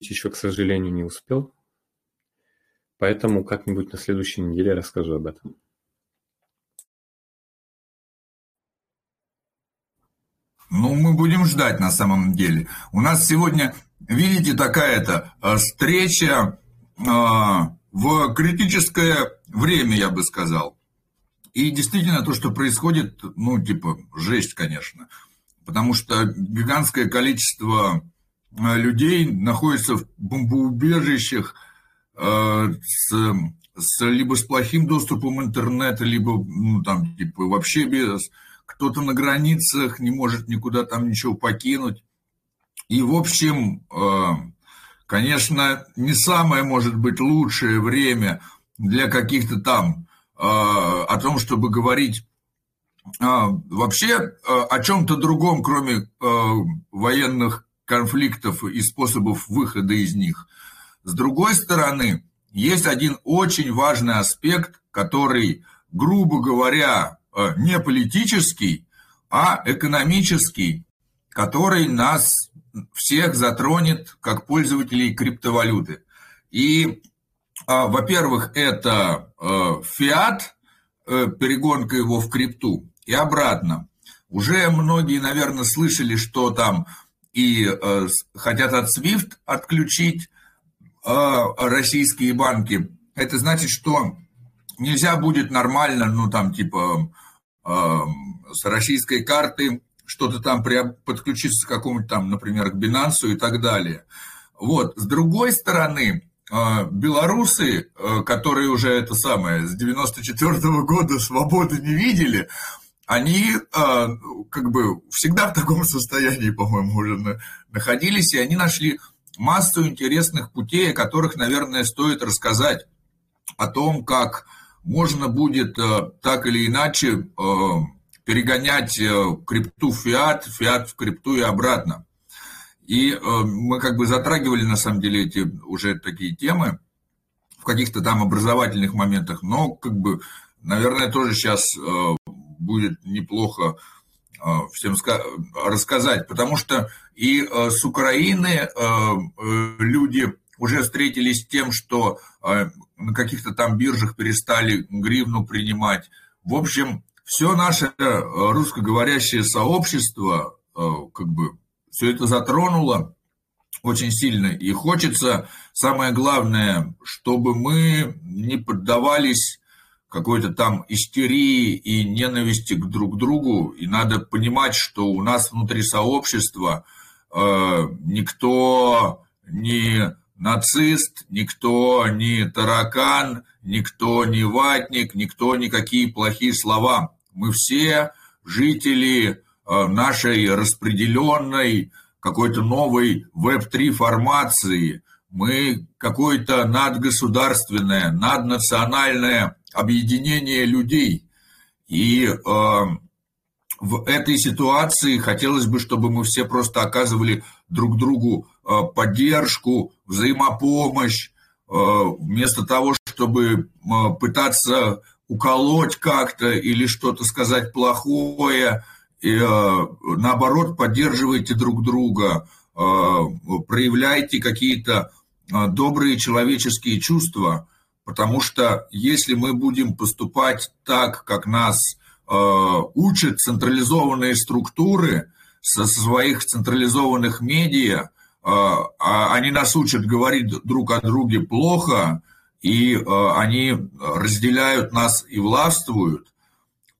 еще, к сожалению, не успел. Поэтому как-нибудь на следующей неделе расскажу об этом. Ну, мы будем ждать на самом деле. У нас сегодня, видите, такая-то э, встреча э, в критическое время, я бы сказал. И действительно то, что происходит, ну, типа, жесть, конечно. Потому что гигантское количество людей находится в бомбоубежищах с, с, либо с плохим доступом интернета, либо, ну, там, типа, вообще без кто-то на границах не может никуда там ничего покинуть. И, в общем, э, конечно, не самое, может быть, лучшее время для каких-то там э, о том, чтобы говорить э, вообще о чем-то другом, кроме военных конфликтов и способов выхода из них. С другой стороны, есть один очень важный аспект, который, грубо говоря, Э, не политический, а экономический, который нас всех затронет как пользователей криптовалюты. И, а, во-первых, это э, фиат, э, перегонка его в крипту, и обратно. Уже многие, наверное, слышали, что там и хотят от SWIFT отключить российские банки. Это значит, что нельзя будет нормально, ну там типа э, с российской карты что-то там подключиться к какому-то там, например, к Binance и так далее. Вот. С другой стороны, э, белорусы, э, которые уже это самое, с 94 -го года свободы не видели, они э, как бы всегда в таком состоянии, по-моему, уже находились, и они нашли массу интересных путей, о которых, наверное, стоит рассказать, о том, как можно будет э, так или иначе э, перегонять э, крипту в фиат, фиат в крипту и обратно. И мы как бы затрагивали на самом деле эти уже такие темы в каких-то там образовательных моментах, но как бы, наверное, тоже сейчас будет неплохо всем рассказать, потому что и с Украины люди уже встретились с тем, что на каких-то там биржах перестали гривну принимать. В общем, все наше э, русскоговорящее сообщество, э, как бы, все это затронуло очень сильно. И хочется, самое главное, чтобы мы не поддавались какой-то там истерии и ненависти к друг другу. И надо понимать, что у нас внутри сообщества э, никто не нацист, никто не таракан, никто не ватник, никто никакие плохие слова. Мы все жители э, нашей распределенной какой-то новой веб-3 формации. Мы какое-то надгосударственное, наднациональное объединение людей. И э, в этой ситуации хотелось бы, чтобы мы все просто оказывали друг другу э, поддержку, взаимопомощь, э, вместо того, чтобы э, пытаться уколоть как-то или что-то сказать плохое, и, наоборот, поддерживайте друг друга, проявляйте какие-то добрые человеческие чувства, потому что если мы будем поступать так, как нас учат централизованные структуры, со своих централизованных медиа, а, а они нас учат говорить друг о друге плохо, и а, они разделяют нас и властвуют,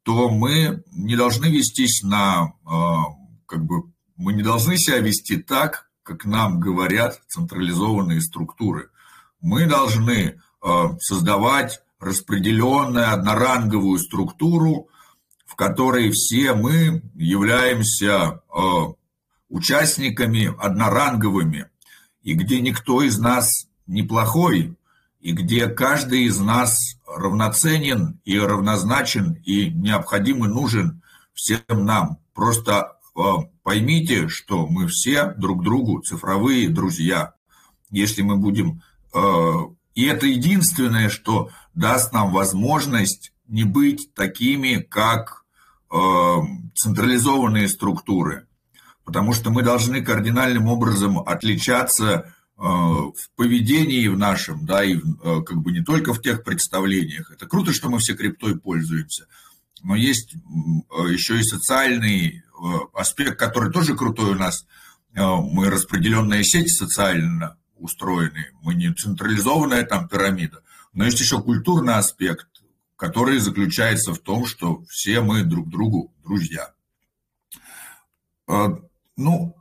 то мы не должны вестись на, как бы, мы не должны себя вести так, как нам говорят централизованные структуры. Мы должны создавать распределенную одноранговую структуру, в которой все мы являемся э, участниками одноранговыми, и где никто из нас не плохой, и где каждый из нас равноценен и равнозначен и необходим и нужен всем нам. Просто э, поймите, что мы все друг другу цифровые друзья. Если мы будем... Э, и это единственное, что даст нам возможность не быть такими, как Э, централизованные структуры, потому что мы должны кардинальным образом отличаться в поведении в нашем, да, и как бы не только в тех представлениях. Это круто, что мы все криптой пользуемся, но есть еще и социальный аспект, который тоже крутой у нас. Мы распределенная сеть социально устроены, мы не централизованная там пирамида, но есть еще культурный аспект, который заключается в том, что все мы друг другу друзья. Ну,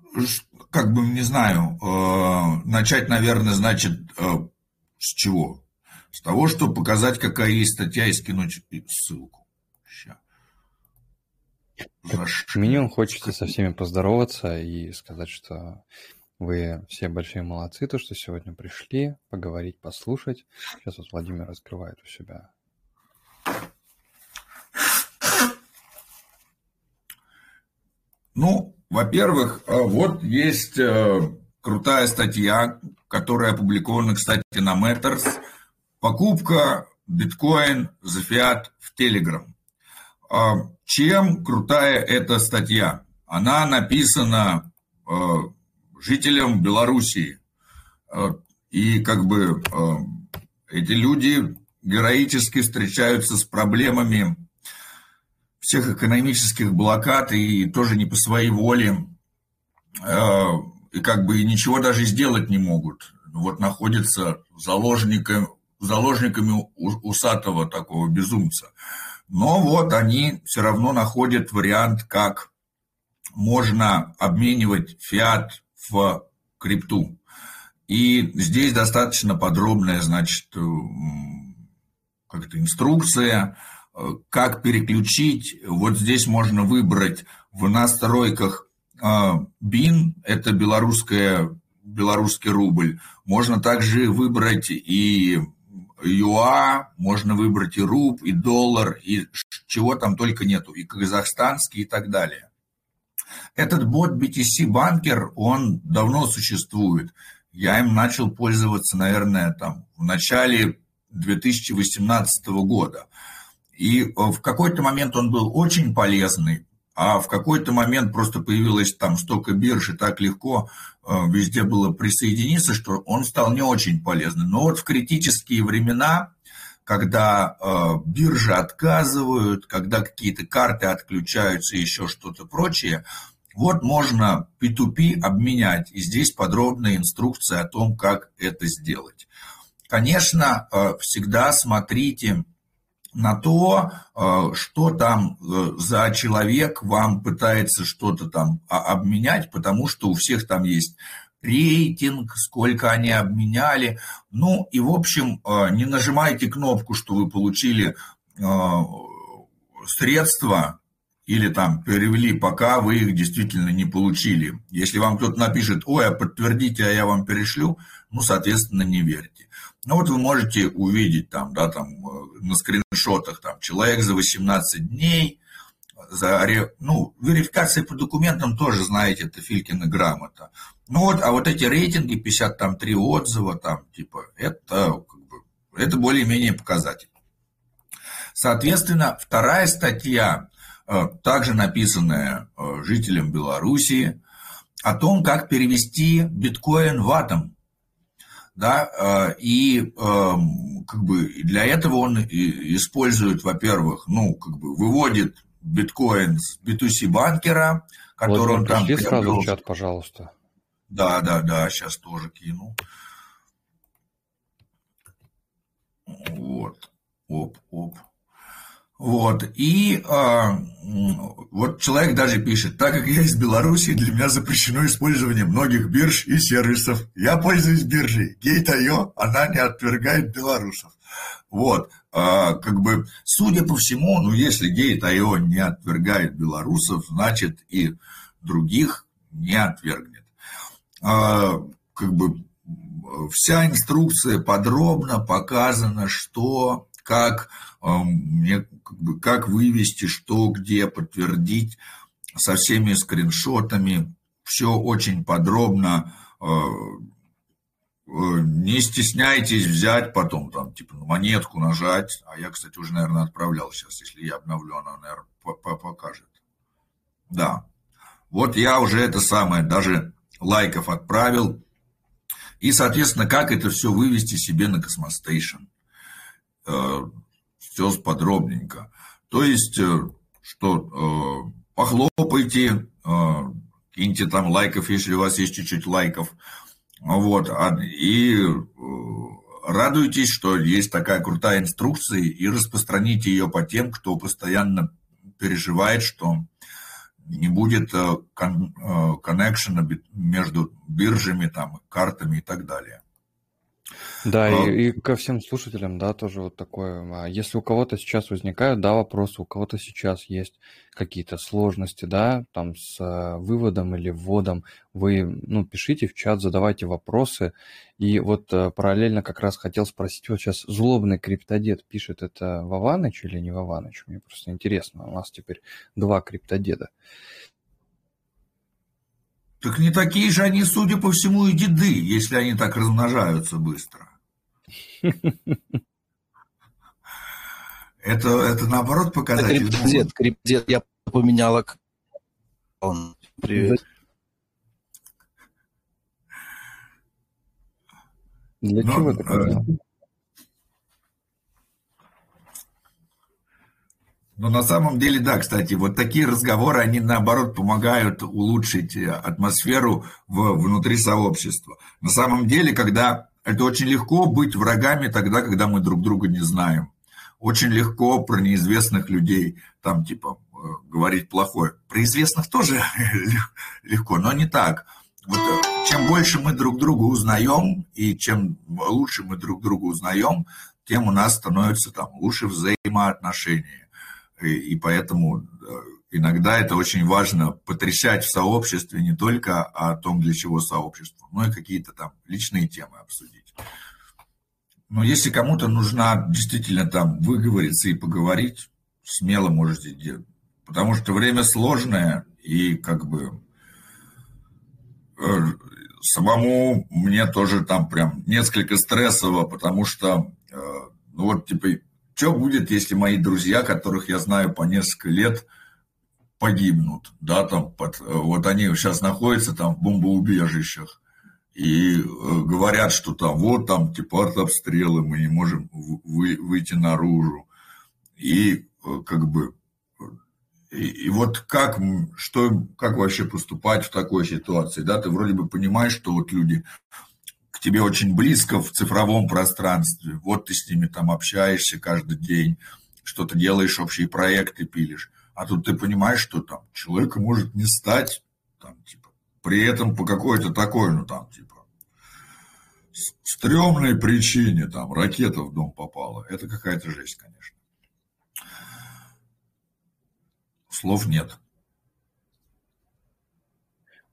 как бы, не знаю, э, начать, наверное, значит, э, с чего? С того, что показать, какая есть статья, и скинуть ссылку. Сейчас. Как минимум хочется со всеми поздороваться и сказать, что вы все большие молодцы, то, что сегодня пришли поговорить, послушать. Сейчас вот Владимир раскрывает у себя. Ну, во-первых, э, вот есть э, крутая статья, которая опубликована, кстати, на Matters. Покупка биткоин за фиат в Telegram. А чем крутая эта статья? Она написана э, жителям Белоруссии. И как бы эти люди героически встречаются с проблемами всех экономических блокад и тоже не по своей воле, э, и как бы ничего даже сделать не могут. Вот находятся заложниками, заложниками усатого такого безумца. Но вот они все равно находят вариант, как можно обменивать фиат в крипту. И здесь достаточно подробная, значит, как-то инструкция, как переключить. Вот здесь можно выбрать в настройках BIN, а, это белорусская, белорусский рубль. Можно также выбрать и ЮА, можно выбрать и руб, и доллар, и чего там только нету, и казахстанский и так далее. Этот бот BTC Банкер, он давно существует. Я им начал пользоваться, наверное, там в начале 2018 года. И э, в какой-то момент он был очень полезный, а в какой-то момент просто появилось там столько бирж, и так легко э, везде было присоединиться, что он стал не очень полезным. Но вот в критические времена, когда э, биржи отказывают, когда какие-то карты отключаются и еще что-то прочее, вот можно P2P обменять, и здесь подробная инструкция о том, как это сделать. Конечно, всегда смотрите на то, э, что там э, за человек вам пытается что-то там обменять, потому что у всех там есть рейтинг, сколько они обменяли. Ну и, в общем, э, не нажимайте кнопку, что вы получили средства или там перевели, пока вы их действительно не получили. Если вам кто-то напишет, ой, а подтвердите, а я вам перешлю, ну, соответственно, не верьте. Ну вот вы можете увидеть там, да, там э, на скриншотах, там, человек за 18 дней, за, ну, верификация по документам тоже, знаете, это Филькина грамота. Ну вот, а вот эти рейтинги, 53 отзыва, там, типа, это, как бы, это более-менее показатель. Соответственно, вторая статья, э, также написанная э, жителям Белоруссии, о том, как перевести биткоин в атом да, э, и эм, как бы для этого он использует, во-первых, ну, как бы выводит биткоин с B2C банкера, который вот, он там... Пришли сразу в чат, пожалуйста. Да, да, да, сейчас тоже кину. Вот, оп, оп. Вот, и а, вот человек даже пишет, так как я из Беларуси, для меня запрещено использование многих бирж и сервисов. Я пользуюсь биржей. Gate.io, она не отвергает белорусов. Вот, а, как бы, судя по всему, ну, если Gate.io не отвергает белорусов, значит и других не отвергнет. А, как бы, вся инструкция подробно показана, что, как как, вывести, что, где, подтвердить со всеми скриншотами. Все очень подробно. Э, э, не стесняйтесь взять потом, там, типа, на монетку нажать. А я, кстати, уже, наверное, отправлял сейчас. Если я обновлю, она, наверное, покажет. Да. Вот я уже это самое, даже лайков отправил. И, соответственно, как это все вывести себе на Cosmostation. Все подробненько. То есть, что похлопайте, киньте там лайков, если у вас есть чуть-чуть лайков. Вот. А, и радуйтесь, что есть такая крутая инструкция, и распространите ее по тем, кто постоянно переживает, что не будет коннекшена э, между биржами, там, картами и так далее. Да, а... и, и ко всем слушателям, да, тоже вот такое. А если у кого-то сейчас возникают, да, вопросы, у кого-то сейчас есть какие-то сложности, да, там с э, выводом или вводом, вы, ну, пишите в чат, задавайте вопросы. И вот э, параллельно как раз хотел спросить, вот сейчас злобный криптодед пишет, это Вованыч или не Вованыч? Мне просто интересно, у нас теперь два криптодеда. Так не такие же они, судя по всему, и деды, если они так размножаются быстро. Это, это наоборот показатель. Криптдед, криптдед, я поменяла. Привет. Для Но, чего ты Но на самом деле, да, кстати, вот такие разговоры, они наоборот помогают улучшить э, атмосферу в, внутри сообщества. На самом деле, когда это очень легко быть врагами тогда, когда мы друг друга не знаем. Очень легко про неизвестных людей там типа э, говорить плохое. Про известных тоже легко, но не так. Вот, э, чем больше мы друг друга узнаем, и чем лучше мы друг друга узнаем, тем у нас становятся там лучше взаимоотношения. И, поэтому э, иногда это очень важно потрясать в сообществе не только о том, для чего сообщество, но и какие-то там личные темы обсудить. Но если кому-то нужна действительно там выговориться и поговорить, смело можете делать. Потому что время сложное, и как бы э, самому мне тоже там прям несколько стрессово, потому что, э, ну вот, типа, что будет, если мои друзья, которых я знаю по несколько лет, погибнут, да, там, под, вот они сейчас находятся там в бомбоубежищах, и э, говорят, что там вот там типа артобстрелы, мы не можем вы, выйти наружу. И э, как бы и, и вот как, что, как вообще поступать в такой ситуации, да, ты вроде бы понимаешь, что вот люди к тебе очень близко в цифровом пространстве, вот ты с ними там общаешься каждый день, что-то делаешь, общие проекты пилишь, а тут ты понимаешь, что там человека может не стать, там, типа, при этом по какой-то такой, ну, там, типа, стрёмной причине, там, ракета в дом попала. Это какая-то жесть, конечно. Слов нет.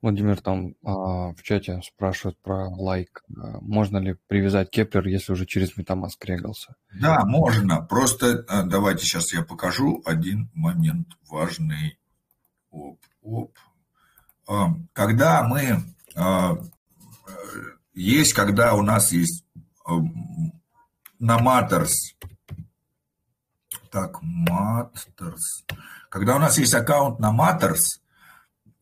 Владимир, там а, в чате спрашивают про Like. А, можно ли привязать Keplr, если уже через Metamask регался? Да, можно. Просто а, давайте сейчас я покажу один момент важный. Оп, оп. А, когда мы... А, есть, когда у нас есть на Matters. Так, Matters. Когда у нас есть аккаунт на Matters,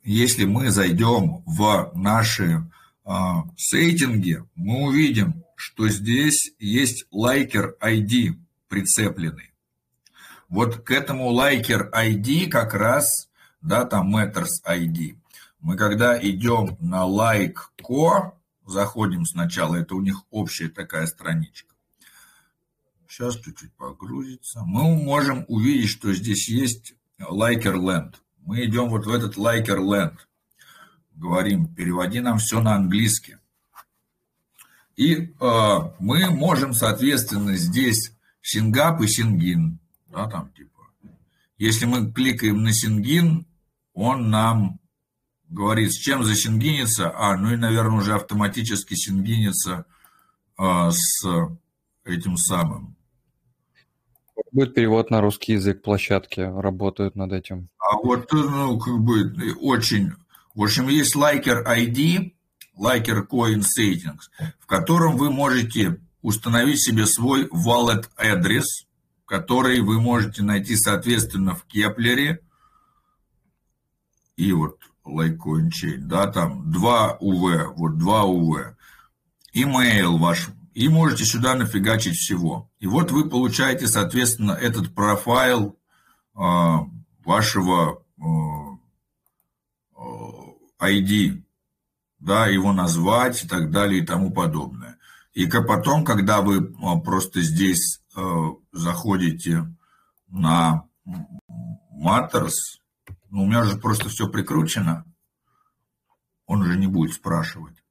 если мы зайдем в наши а, сеттинги, мы увидим, что здесь есть лайкер ID прицепленный. Вот к этому лайкер ID как раз, да, там Matters ID. Мы когда идем на Like.co, заходим сначала, это у них общая такая страничка. Сейчас чуть-чуть погрузится. Мы можем увидеть, что здесь есть Liker Land мы идем вот в этот Land. Говорим, переводи нам все на английский. И э, мы можем, соответственно, здесь Сингап и Сингин. Да, там типа. Если мы кликаем на Сингин, он нам говорит, с чем засингиниться. А, ну и, наверное, уже автоматически сингинится э, с этим самым Будет перевод на русский язык, площадки работают над этим. А вот, ну, как бы, очень... В общем, есть Liker ID, Liker Coin Settings, в котором вы можете установить себе свой wallet адрес, который вы можете найти, соответственно, в Кеплере. И вот LikeCoin Chain, да, там 2 UV, вот 2 UV. имейл ваш, и можете сюда нафигачить всего. И вот вы получаете, соответственно, этот профайл э, вашего ID, да, его назвать и так далее и тому подобное. И потом, когда вы просто здесь заходите на Matters, ну, у меня же просто все прикручено, он уже не будет спрашивать.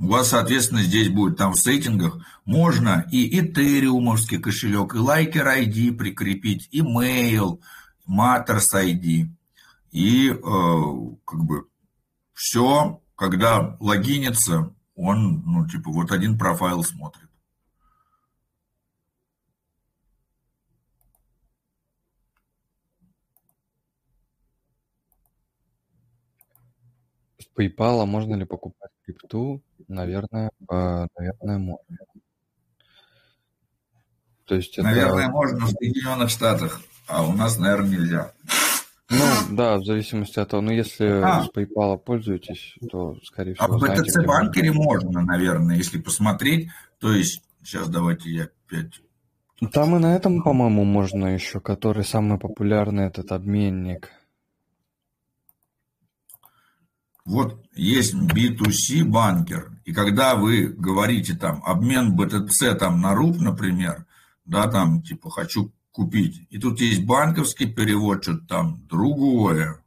У вас, соответственно, здесь будет там в сеттингах можно и этериумовский кошелек, и Liker ID прикрепить, и Mail, Matters ID. И э, как бы все, когда логинится, он, ну, типа, вот один профайл смотрит. С PayPal можно ли покупать крипту? Наверное, э, наверное, можно. То есть это... Наверное, можно в Соединенных Штатах, а у нас, наверное, нельзя. Ну, да, в зависимости от того. Но если а. с PayPal пользуетесь, то, скорее всего, А в BTC-банкере можно, наверное, если посмотреть. То есть, сейчас давайте я опять... Там и на этом, по-моему, можно еще, который самый популярный, этот обменник. Вот есть B2C банкер, и когда вы говорите там обмен BTC там на руб, например, да, там типа хочу купить. И тут есть банковский перевод, что-то там другое.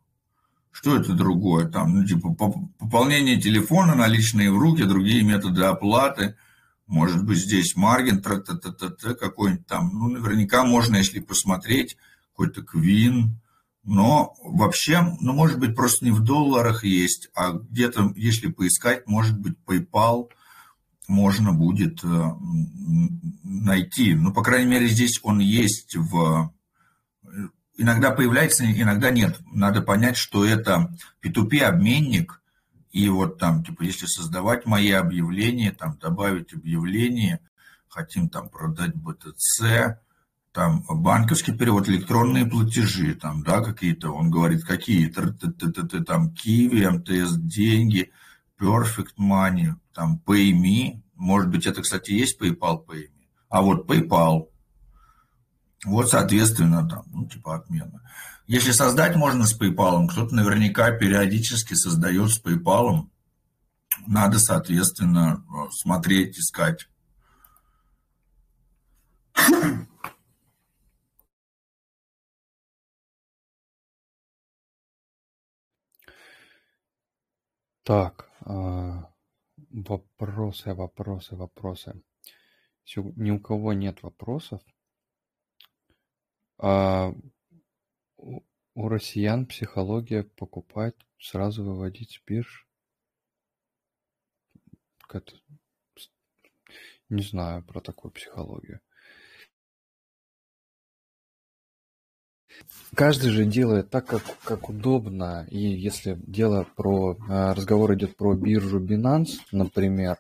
Что это другое? Там, ну, типа, пополнение телефона, наличные в руки, другие методы оплаты. Может быть, здесь маргин, какой-нибудь там. Ну, наверняка можно, если посмотреть, какой-то квин. Но вообще, ну, может быть, просто не в долларах есть, а где-то, если поискать, может быть, PayPal – можно будет э, найти. Ну, по крайней мере, здесь он есть в... Иногда появляется, иногда нет. Надо понять, что это P2P-обменник, и вот там, типа, если создавать мои объявления, там, добавить объявление, хотим там продать BTC, там банковский перевод, электронные платежи, там, да, какие-то, он говорит, какие, там, Киви, МТС, деньги – Perfect Money, там PayMe, может быть, это, кстати, есть PayPal, PayMe, а вот PayPal, вот, соответственно, там, ну, типа отмена. Если создать можно с PayPal, кто-то наверняка периодически создает с PayPal, надо, соответственно, смотреть, искать. Так, а, вопросы, вопросы, вопросы. Если ни у кого нет вопросов, а, у, россиян психология покупать, сразу выводить с бирж. Не знаю про такую психологию. Каждый же делает так, как, как удобно. И если дело про а, разговор идет про биржу Binance, например,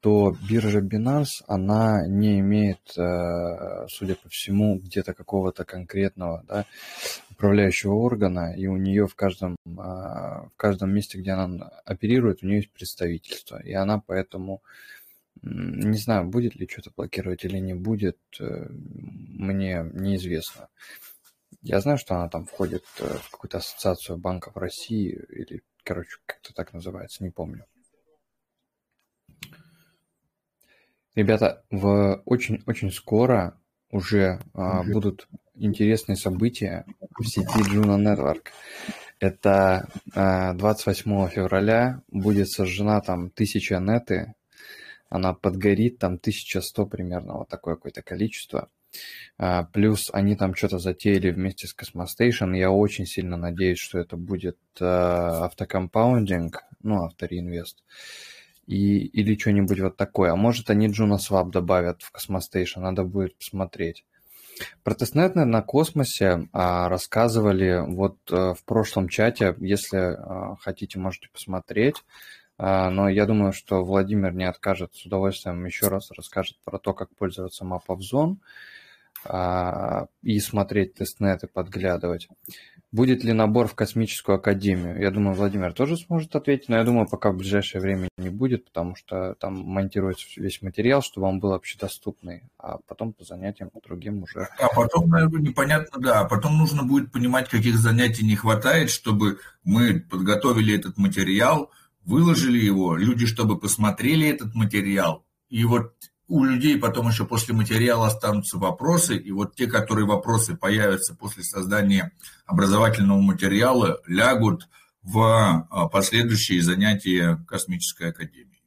то биржа Binance, она не имеет, а, судя по всему, где-то какого-то конкретного да, управляющего органа, и у нее в каждом, а, в каждом месте, где она оперирует, у нее есть представительство. И она поэтому, не знаю, будет ли что-то блокировать или не будет, э, мне неизвестно. Я знаю, что она там входит э, в какую-то ассоциацию банков России или, короче, как-то так называется, не помню. Ребята, в очень-очень скоро уже а, будут интересные события в сети Juno Network. Это а, 28 февраля будет сожжена там тысяча неты, она подгорит там 1100 примерно, вот такое какое-то количество. А, плюс они там что-то затеяли вместе с Cosmostation. Я очень сильно надеюсь, что это будет а, автокомпаундинг, ну, автореинвест. И, или что-нибудь вот такое. А может, они JunoSwap добавят в Cosmostation, надо будет посмотреть. Про тестнет на космосе а, рассказывали вот а, в прошлом чате. Если а, хотите, можете посмотреть. А, но я думаю, что Владимир не откажет с удовольствием еще раз расскажет про то, как пользоваться Zone. А, и смотреть тестнет и подглядывать. Будет ли набор в космическую академию? Я думаю, Владимир тоже сможет ответить, но я думаю, пока в ближайшее время не будет, потому что там монтируется весь материал, чтобы он был общедоступный, а потом по занятиям по другим уже. А потом, наверное, непонятно, да, а потом нужно будет понимать, каких занятий не хватает, чтобы мы подготовили этот материал, выложили его, люди, чтобы посмотрели этот материал, и вот у людей потом еще после материала останутся вопросы, и вот те, которые вопросы появятся после создания образовательного материала, лягут в а, последующие занятия Космической Академии.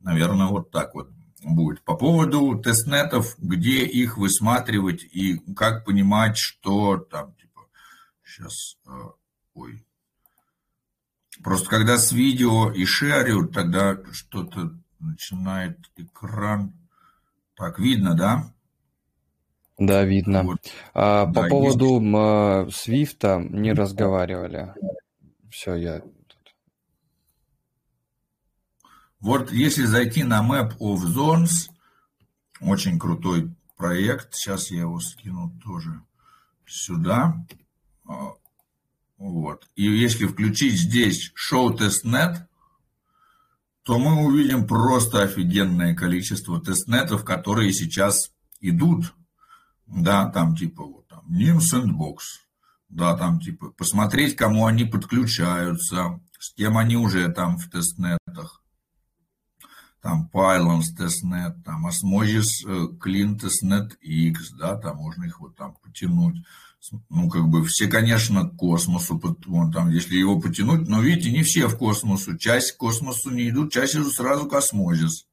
Наверное, вот так вот будет. По поводу тестнетов, где их высматривать и как понимать, что там, типа, сейчас, а, ой, Просто когда с видео и шерю, тогда что-то начинает экран. Так, видно, да? Да, видно. Вот. А, да, по поводу есть... Свифта не разговаривали. Все, я... Вот если зайти на Map of Zones, очень крутой проект, сейчас я его скину тоже сюда. Вот. И если включить здесь Show Testnet, то мы увидим просто офигенное количество тестнетов, которые сейчас идут. Да, там типа вот там Nym Sandbox. Да, там типа посмотреть, кому они подключаются, с кем они уже там в тестнетах. Там Pylons тестнет, там Osmosis э, Clean тестнет X, да, там можно их вот там потянуть ну, как бы все, конечно, к космосу, вон там, если его потянуть, но видите, не все в космосу, часть к космосу не идут, часть идут сразу космозис.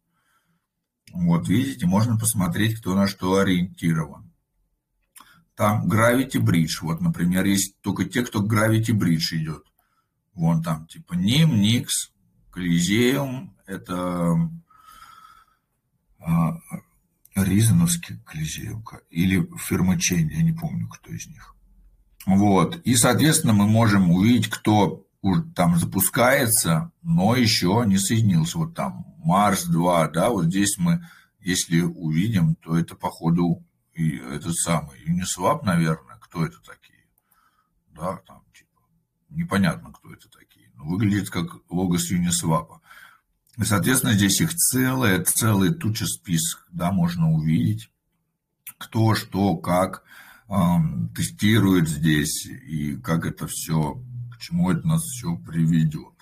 Вот, видите, можно посмотреть, кто на что ориентирован. Там Gravity Bridge, вот, например, есть только те, кто к Gravity Bridge идет. Вон там, типа, Ним, Никс, Колизеум, это а, Ризановский Колизеум или Фермачейн, я не помню, кто из них. Вот. И, соответственно, мы можем увидеть, кто там запускается, но еще не соединился. Вот там Марс-2, да, вот здесь мы, если увидим, то это, походу, и этот самый Uniswap, наверное, кто это такие. Да, там, типа, непонятно, кто это такие. Но выглядит как логос Uniswap. И, соответственно, здесь их целая, целая туча список, да, можно увидеть, кто, что, как э, тестирует здесь и как это все, к чему это нас все приведет.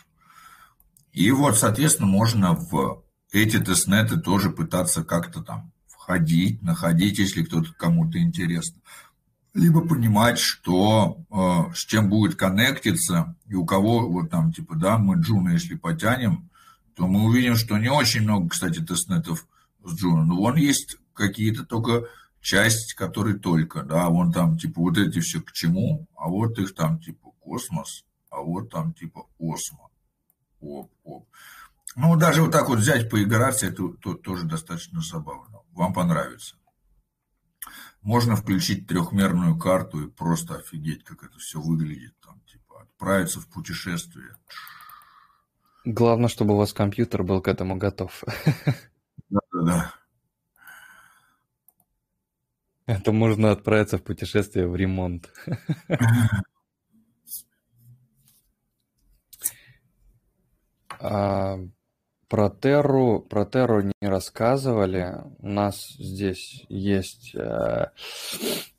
И вот, соответственно, можно в эти тестнеты тоже пытаться как-то там входить, находить, если кто-то кому-то интересно. Либо понимать, что э, с чем будет коннектиться, и у кого, вот там, типа, да, мы Джуна, если потянем, то мы увидим, что не очень много, кстати, тестнетов с Джуна. Но вон есть какие-то только часть, которые только, да, вон там типа вот эти все к чему, а вот их там типа космос, а вот там типа осмо. Оп, оп. Ну, даже вот так вот взять, поиграться, это то, тоже достаточно забавно. Вам понравится. Можно включить трехмерную карту и просто офигеть, как это все выглядит. Там, типа, отправиться в путешествие. Главное, чтобы у вас компьютер был к этому готов. Да-да-да. Это можно отправиться в путешествие в ремонт. А, про Терру, про Терру не рассказывали. У нас здесь есть, э,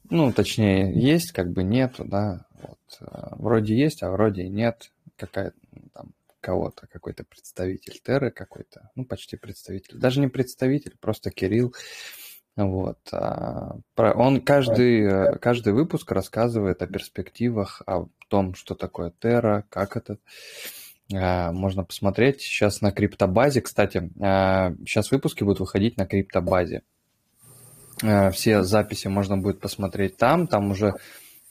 ну, точнее, есть, как бы нету, да. Вот. Э, вроде есть, а вроде нет. Какая-то там кого-то, какой-то представитель Терры какой-то, ну, почти представитель, даже не представитель, просто Кирилл. Вот. А, он каждый, э, каждый выпуск рассказывает о перспективах, о том, что такое Терра, как это а, можно посмотреть сейчас на криптобазе. Кстати, сейчас а, выпуски будут выходить на криптобазе. Все записи можно будет посмотреть там. Там уже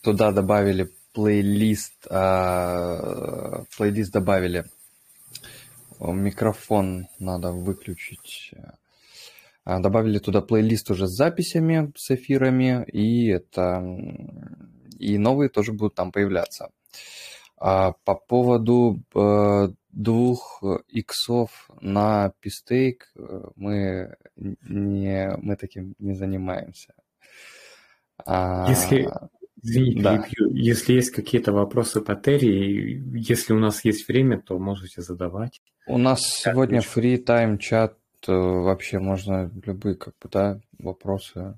туда добавили плейлист, плейлист добавили микрофон надо выключить. А, добавили туда плейлист уже с записями, с эфирами, и это и новые тоже будут там появляться. А по поводу э, двух иксов на пистейк э, мы не мы таким не занимаемся. А... Если Извините, да. если есть какие-то вопросы по Терри, если у нас есть время, то можете задавать. У нас Я сегодня free time чат, э, вообще можно любые как бы, да, вопросы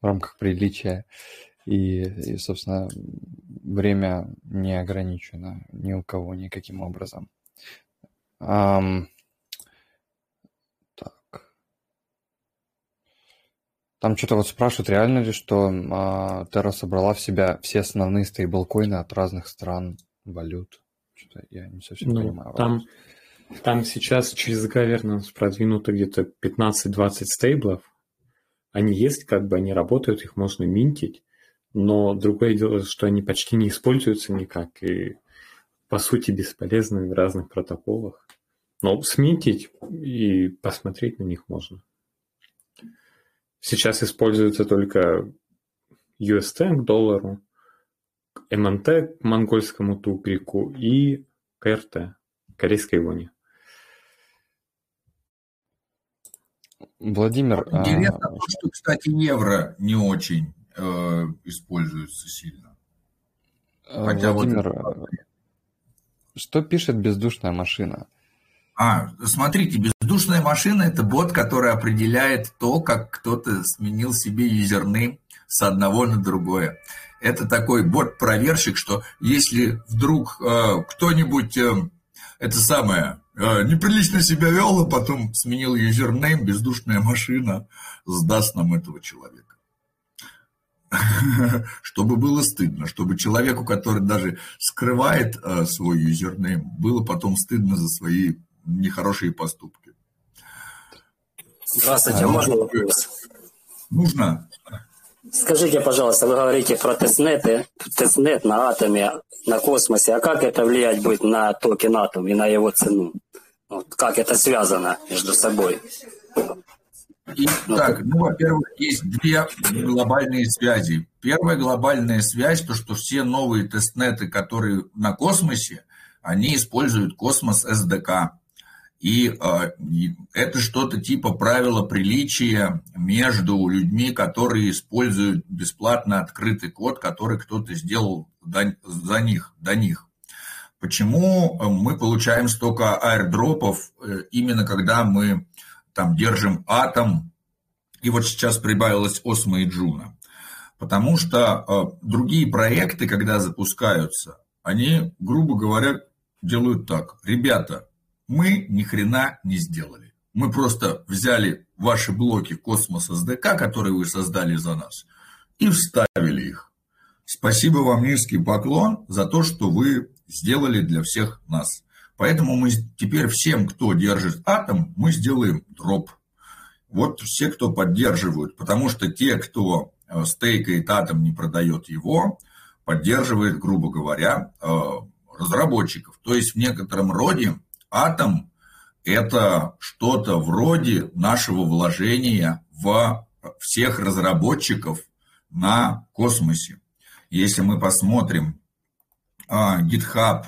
в рамках приличия. И, и, собственно, время не ограничено ни у кого никаким образом. Um, Там что-то вот спрашивают, реально ли, что а, Terra собрала в себя все основные стейблкоины от разных стран, валют? Что-то я не совсем ну, понимаю. Там, там сейчас через governance продвинуто где-то 15-20 стейблов. Они есть, как бы они работают, их можно минтить, но другое дело, что они почти не используются никак и по сути бесполезны в разных протоколах. Но сминтить и посмотреть на них можно. Сейчас используется только UST к доллару, МНТ к монгольскому тугрику и КРТ, корейской воне. Владимир... А, Интересно, а... что, кстати, евро не очень э, используется сильно. Хотя Владимир, вот... что пишет бездушная машина? А, смотрите, бездушная машина – это бот, который определяет то, как кто-то сменил себе юзернейм с одного на другое. Это такой бот-проверщик, что если вдруг э, кто-нибудь э, это самое э, неприлично себя вел, а потом сменил юзернейм, бездушная машина сдаст нам этого человека. Чтобы было стыдно, чтобы человеку, который даже скрывает э, свой юзернейм, было потом стыдно за свои нехорошие поступки. Здравствуйте, а можно вопрос? Нужно. Скажите, пожалуйста, вы говорите про тестнеты, тестнет на атоме, на космосе. А как это влиять будет на токен атом и на его цену? Вот, как это связано между собой? И, так, ну, во-первых, есть две глобальные связи. Первая глобальная связь, то, что все новые тестнеты, которые на космосе, они используют Cosmos SDK. И э, это что-то типа правила приличия между людьми, которые используют бесплатно открытый код, который кто-то сделал за них, до них. Почему э, мы получаем столько airdrop ов э, именно когда мы там держим атом, и вот сейчас прибавилось Osmo и Juno? Потому что другие проекты, когда запускаются, они, грубо говоря, делают так. Ребята, мы ни хрена не сделали. Мы просто взяли ваши блоки Cosmos SDK, которые вы создали за нас, и вставили их. Спасибо вам низкий поклон за то, что вы сделали для всех нас. Поэтому мы теперь всем, кто держит атом, мы сделаем drop. Вот все, кто поддерживают, потому что те, кто э, стейкает атом, не продает его, поддерживает, грубо говоря, э, разработчиков. То есть в некотором роде атом – это что-то вроде нашего вложения в всех разработчиков на космосе. Если мы посмотрим а, GitHub,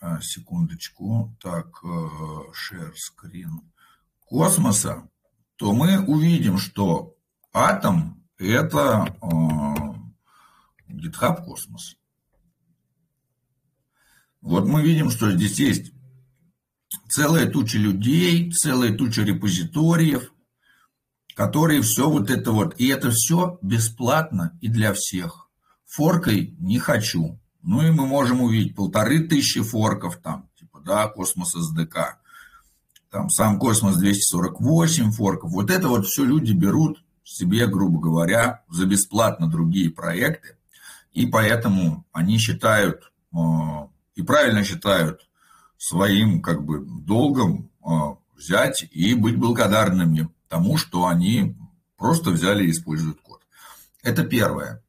а, секундочку, так, а, share screen космоса, то мы увидим, что атом – это а, GitHub Cosmos. Вот мы видим, что здесь есть целая туча людей, целая туча репозиториев, которые все вот это вот, и это все бесплатно и для всех. Форкай не хочу. Ну и мы можем увидеть полторы тысячи форков там, типа, да, Cosmos SDK. Там сам Космос 248 форков. Вот это вот все люди берут себе, грубо говоря, за бесплатно другие проекты. И поэтому они считают, э, и правильно считают, своим как бы долгом а, взять и быть благодарными тому, что они просто взяли и используют код. Это первое.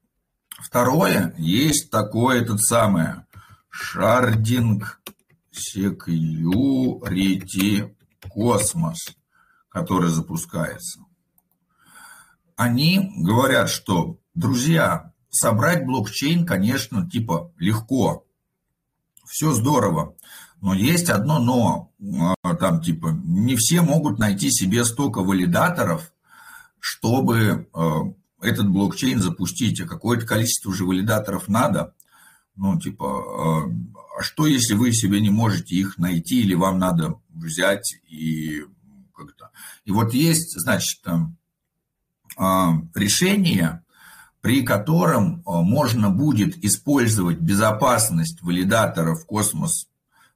Второе, есть такое этот самое шардинг security космос, который запускается. Они говорят, что, друзья, собрать блокчейн, конечно, типа легко, все здорово, но есть одно но. А, там типа не все могут найти себе столько валидаторов, чтобы а, этот блокчейн запустить, а какое-то количество уже валидаторов надо. Ну, типа, э, а что, если вы себе не можете их найти, или вам надо взять и как-то... И вот есть, значит, решение, при котором можно будет использовать безопасность валидаторов космос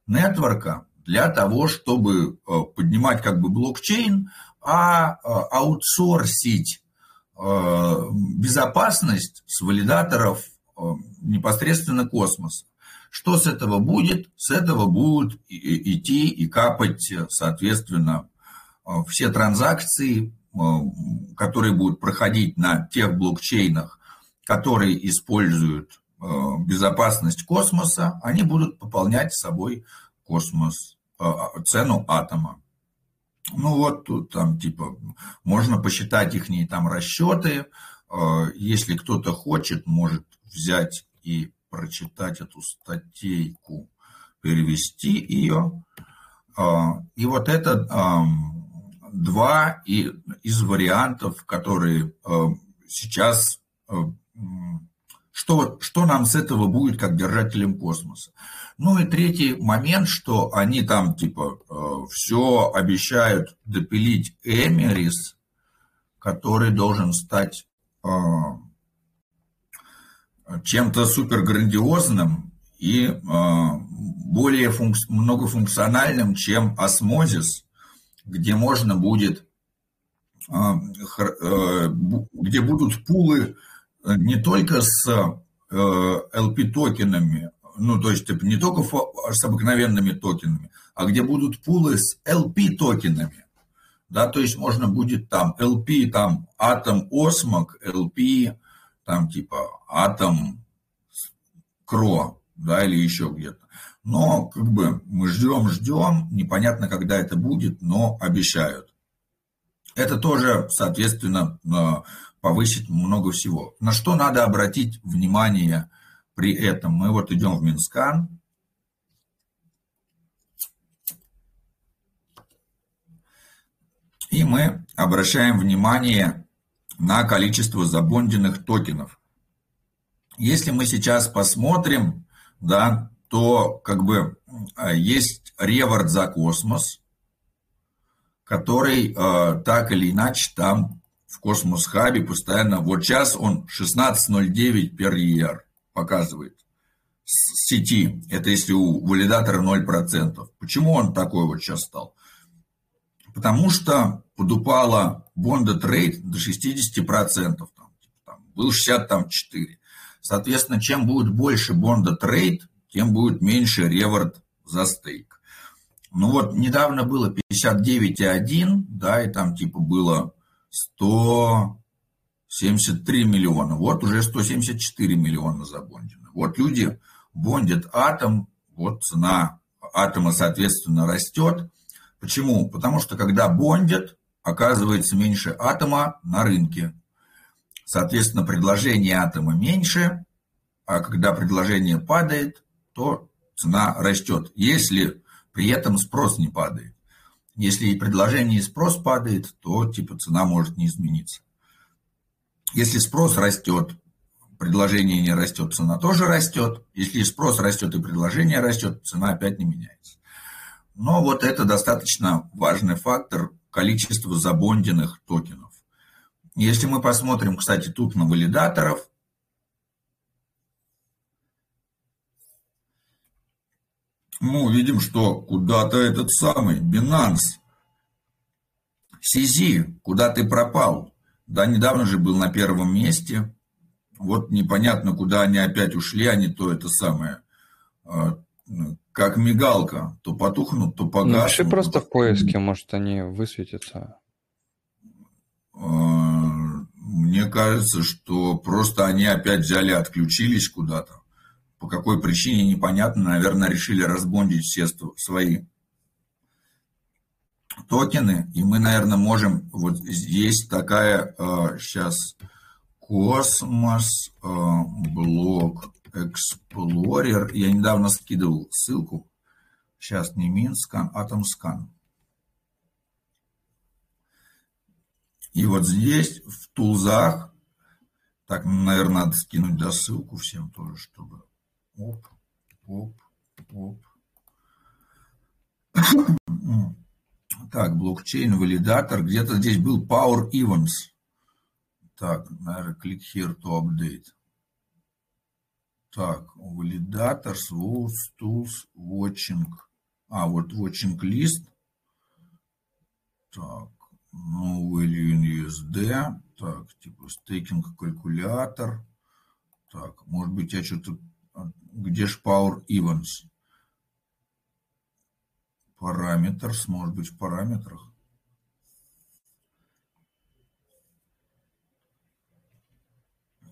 нетворка для того, чтобы поднимать как бы блокчейн, а аутсорсить Э, безопасность с валидаторов э, непосредственно космоса. Что с этого будет? С этого будут идти и капать, соответственно, э, все транзакции, которые будут проходить на тех блокчейнах, которые используют безопасность космоса, они будут пополнять собой космос, цену атома. Ну вот тут там типа можно посчитать их там расчеты. Э, если кто-то хочет, может взять и прочитать эту статейку, перевести ее. Э, и вот это два из вариантов, которые э, сейчас что, что нам с этого будет как держателям космоса? Ну и третий момент, что они там типа э, все обещают допилить Эмерис, который должен стать э, чем-то супер грандиозным и э, более функ... многофункциональным, чем осмозис, где можно будет, где будут пулы не только с LP-токенами, э, ну, то есть типа, не только с обыкновенными токенами, а где будут пулы с LP-токенами. Да, то есть можно будет там LP, там атом осмок, LP, там типа атом кро, да, или еще где-то. Но как бы мы ждем, ждем, непонятно, когда это будет, но обещают. Это тоже, соответственно, повысить много всего. На что надо обратить внимание при этом? Мы вот идем в Mintscan. И мы обращаем внимание на количество забонденных токенов. Если мы сейчас посмотрим, да, то как бы а, есть reward за космос, который э, так или иначе там в Cosmos Hub е постоянно. Вот сейчас он 16.09 per year показывает с сети. Это если у валидатора 0%. Почему он такой вот сейчас стал? Потому что подупала bonded rate до 60%. Там, там, был 64. Соответственно, чем будет больше bonded rate, тем будет меньше reward за стейк. Ну вот недавно было 59,1, да, и там типа было 173 миллиона. Вот уже 174 миллиона забондено. Вот люди бондят атом, вот цена атома, соответственно, растет. Почему? Потому что когда бондят, оказывается меньше атома на рынке. Соответственно, предложение атома меньше, а когда предложение падает, то цена растет, если при этом спрос не падает. Если и предложение, и спрос падает, то типа цена может не измениться. Если спрос растет, предложение не растет, цена тоже растет. Если спрос растет и предложение растет, цена опять не меняется. Но вот это достаточно важный фактор количества забонденных токенов. Если мы посмотрим, кстати, тут на валидаторов, мы увидим, что куда-то этот самый Binance, CZ, куда ты пропал? Да, недавно же был на первом месте. Вот непонятно, куда они опять ушли, они то это самое, а, как мигалка, то потухнут, то погаснут. Напиши просто в поиске, может, они высветятся. А, мне кажется, что просто они опять взяли, отключились куда-то по какой причине непонятно, наверное, решили разбондить все свои токены, и мы, наверное, можем, вот здесь такая сейчас Cosmos block explorer, я недавно скидывал ссылку, сейчас не Mintscan, Atomscan. И вот здесь в тулзах Так, наверное, надо скинуть да, ссылку всем тоже, чтобы... Оп, оп, оп. Так, блокчейн, валидатор. Где-то здесь был Power Events. Так, наверное, click here to update. Так, validators, rules, tools, watching. А, вот watching list. Так, no value in USD. Так, типа стейкинг калькулятор. Так, может быть, я что-то... Где же Power Events? Параметрс, может быть, в параметрах.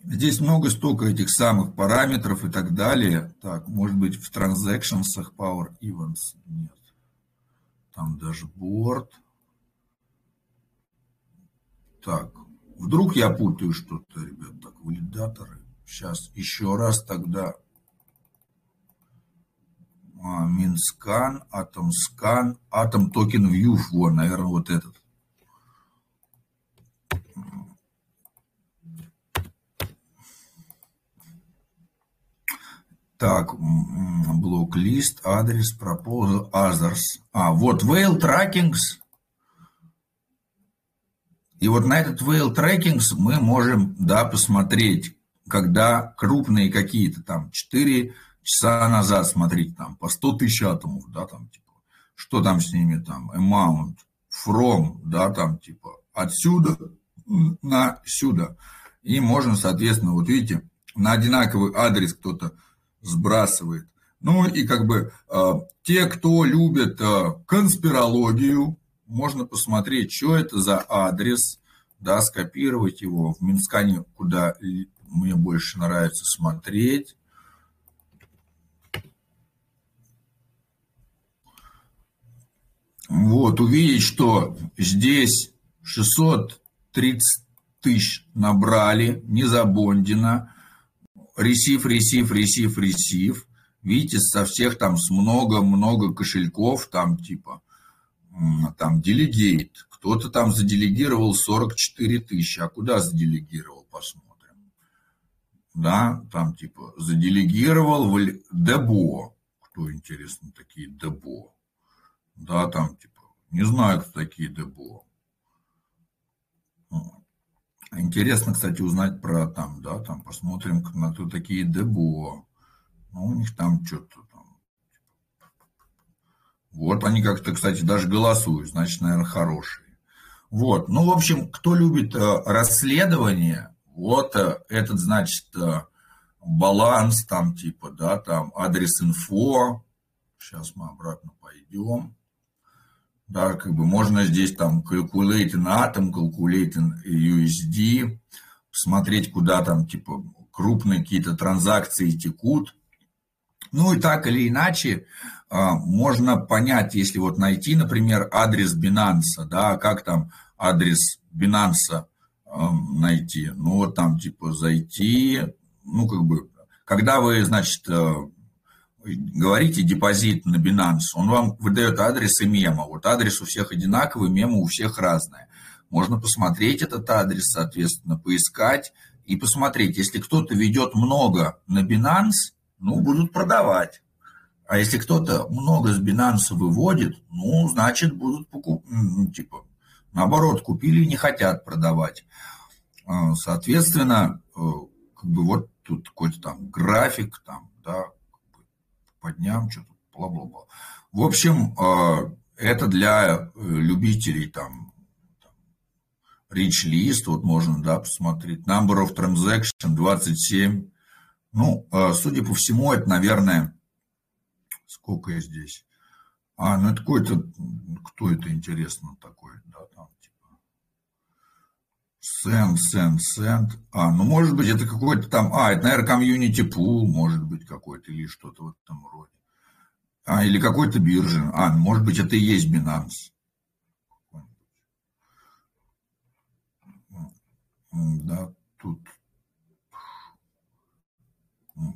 Здесь много столько этих самых параметров и так далее. Так, может быть, в транзакшенсах Power Events нет. Там даже board. Так, вдруг я путаю что-то, ребят. Так, валидаторы. Сейчас еще раз тогда. А, Минскан, Атомскан, Атом токен View. Вот, наверное, вот этот. Так, блок-лист, адрес, proposal, others. А, вот whale trackings. И вот на этот whale trackings мы можем, да, посмотреть, когда крупные какие-то там 4 часа назад смотреть там по 100 тысяч атомов, да, там типа, что там с ними там, amount, from, да, там типа отсюда на сюда. И можно, соответственно, вот видите, на одинаковый адрес кто-то сбрасывает. Ну и как бы э, те, кто любит э, конспирологию, можно посмотреть, что это за адрес, да, скопировать его в Минскане, куда мне больше нравится смотреть. Вот, увидеть, что здесь 630 тысяч набрали, не забондено, ресив, ресив, ресив, ресив. Видите, со всех там с много-много кошельков, там типа, там делегейт. Кто-то там заделегировал 44 тысячи. А куда заделегировал, посмотрим. Да, там типа заделегировал в Дебо. Кто, интересно, такие Дебо? Да, там типа, не знаю, кто такие Дебо. Интересно, кстати, узнать про там, да, там посмотрим на кто такие Дебо. Ну, у них там что-то там. Вот они как-то, кстати, даже голосуют, значит, наверное, хорошие. Вот, ну, в общем, кто любит э, расследование, вот э, этот, значит, э, баланс там типа, да, там адрес инфо. Сейчас мы обратно пойдем да, как бы можно здесь там calculating atom, calculating USD, посмотреть, куда там типа крупные какие-то транзакции текут. Ну и так или иначе а, можно понять, если вот найти, например, адрес Binance, да, как там адрес Binance найти. Ну вот там типа зайти, ну как бы, когда вы, значит, э, говорите депозит на Binance, он вам выдает адрес и мема. Вот адрес у всех одинаковый, мема у всех разная. Можно посмотреть этот адрес, соответственно, поискать и посмотреть. Если кто-то ведет много на Binance, ну, будут продавать. А если кто-то много с Binance выводит, ну, значит, будут покупать, типа, наоборот, купили и не хотят продавать. А, соответственно, э, как бы вот тут какой-то там график, там, да, по дням, что-то бла-бла-бла. В общем, а, это для э, любителей там list, вот можно, да, посмотреть. Number of transaction 27. Ну, а, судя по всему, это, наверное, сколько я здесь? А, ну это какой-то, кто это интересно такой, send, send, send. А, ну, может быть, это какой-то там, а, это, наверное, community pool, может быть, какой-то, или что-то в этом роде. А, или какой-то биржи. А, может быть, это и есть Binance. Да, тут.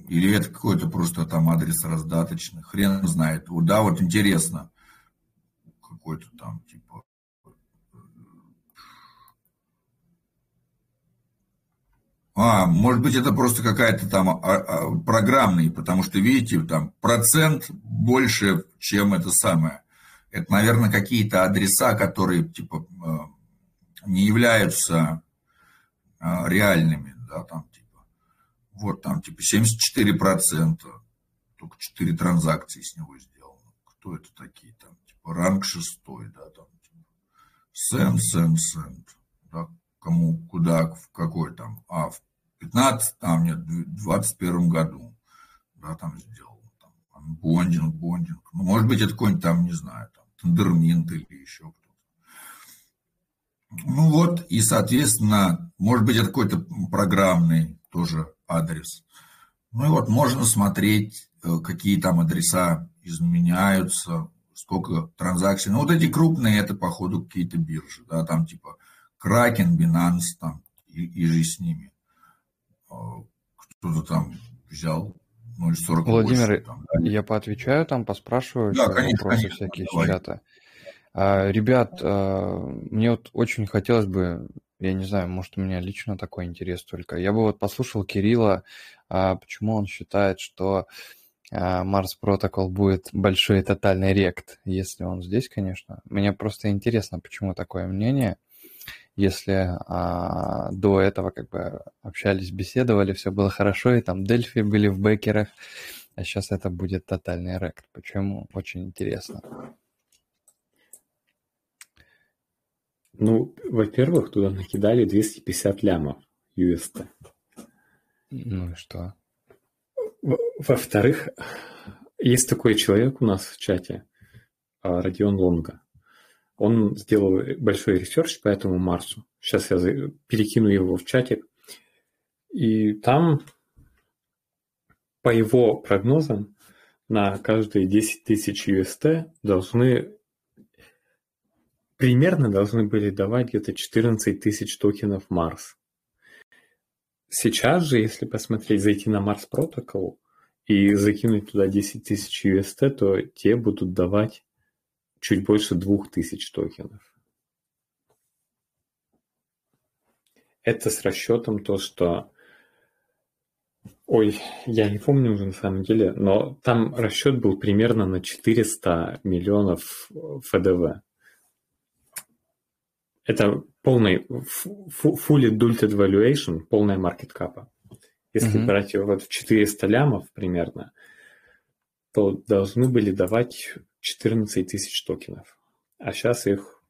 Или это какой-то просто там адрес раздаточный. Хрен знает. Да, вот интересно. Какой-то там типа. А, может быть, это просто какая-то там а, а, программный, потому что, видите, там процент больше, чем это самое. Это, наверное, какие-то адреса, которые, типа, э, не являются а, реальными, да, там, типа, вот, там, типа, 74%, только 4 транзакции с него сделано. Кто это такие, там, типа, ранг шестой, да, там, типа, сент, сент, сент, да, кому, куда, в какой там, а, в 15, там, нет, в 21 году, да, там сделал, там, бондинг, бондинг, ну, может быть, это какой-нибудь там, не знаю, там, Тандерминт или еще кто-то. Ну вот, и, соответственно, может быть, это какой-то программный тоже адрес. Ну и вот можно смотреть, э, какие там адреса изменяются, сколько транзакций. Ну вот эти крупные, это, походу, какие-то биржи, да, там типа Кракен, Binance, там, и, и же с ними. Кто-то там взял 0,40 Владимир, больше, там, да? я поотвечаю там, поспрашиваю да, конечно, вопросы конечно, всякие давай. чата. А, ребят, а, мне вот очень хотелось бы, я не знаю, может, у меня лично такой интерес только. Я бы вот послушал Кирилла, а, почему он считает, что Марс Протокол будет большой тотальный рект, если он здесь, конечно. Мне просто интересно, почему такое мнение. Если а, до этого как бы общались, беседовали, все было хорошо, и там Дельфи были в бекерах, а сейчас это будет тотальный рект. Почему? Очень интересно. Ну, во-первых, туда накидали 250 лямов UST. Ну и что? Во-вторых, есть такой человек у нас в чате, а, Родион Лонга. Он сделал большой research по этому Марсу. Сейчас я перекину его в чатик. И там, по его прогнозам, на каждые 10 тысяч UST должны примерно должны были давать где-то 14 тысяч токенов Марс. Сейчас же, если посмотреть, зайти на Марс Protocol и закинуть туда 10 тысяч UST, то те будут давать чуть больше 2000 токенов. Это с расчетом то, что... Ой, я не помню уже на самом деле, но там расчет был примерно на 400 миллионов ФДВ. Это полный fully diluted valuation, полная market cap. Если mm-hmm. брать его вот в 400 лямов примерно, то должны были давать 14 тысяч токенов. А сейчас их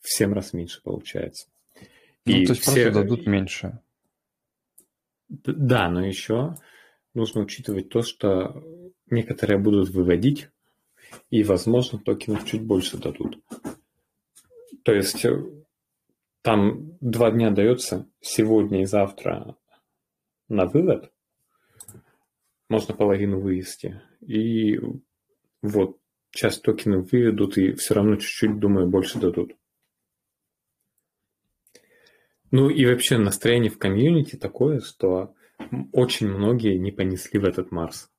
в 7 раз меньше получается. Ну, И то есть все... просто дадут меньше. Да, но еще нужно учитывать то, что некоторые будут выводить, и, возможно, токенов чуть больше дадут. То есть там два дня дается сегодня и завтра на вывод. Можно половину вывести. И вот часть токенов выведут и все равно чуть-чуть, думаю, больше дадут. Ну и вообще настроение в комьюнити такое, что очень многие не понесли в этот Марс.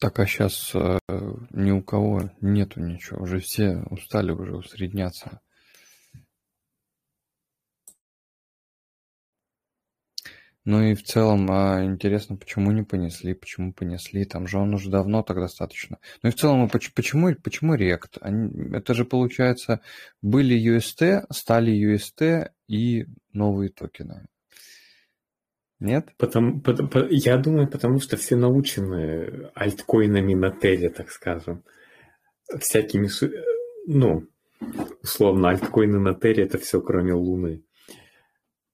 Так, а сейчас э, ни у кого нету ничего, уже все устали уже усредняться. Ну и в целом а, интересно, почему не понесли, почему понесли, там же он уже давно так достаточно. Ну и в целом, а почему, почему React? Они, это же получается, были UST, стали UST и новые токены. Нет? Потому, потому, я думаю, потому что все научены альткоинами на теле, так скажем. Всякими, ну, условно, альткоины на теле это все кроме Луны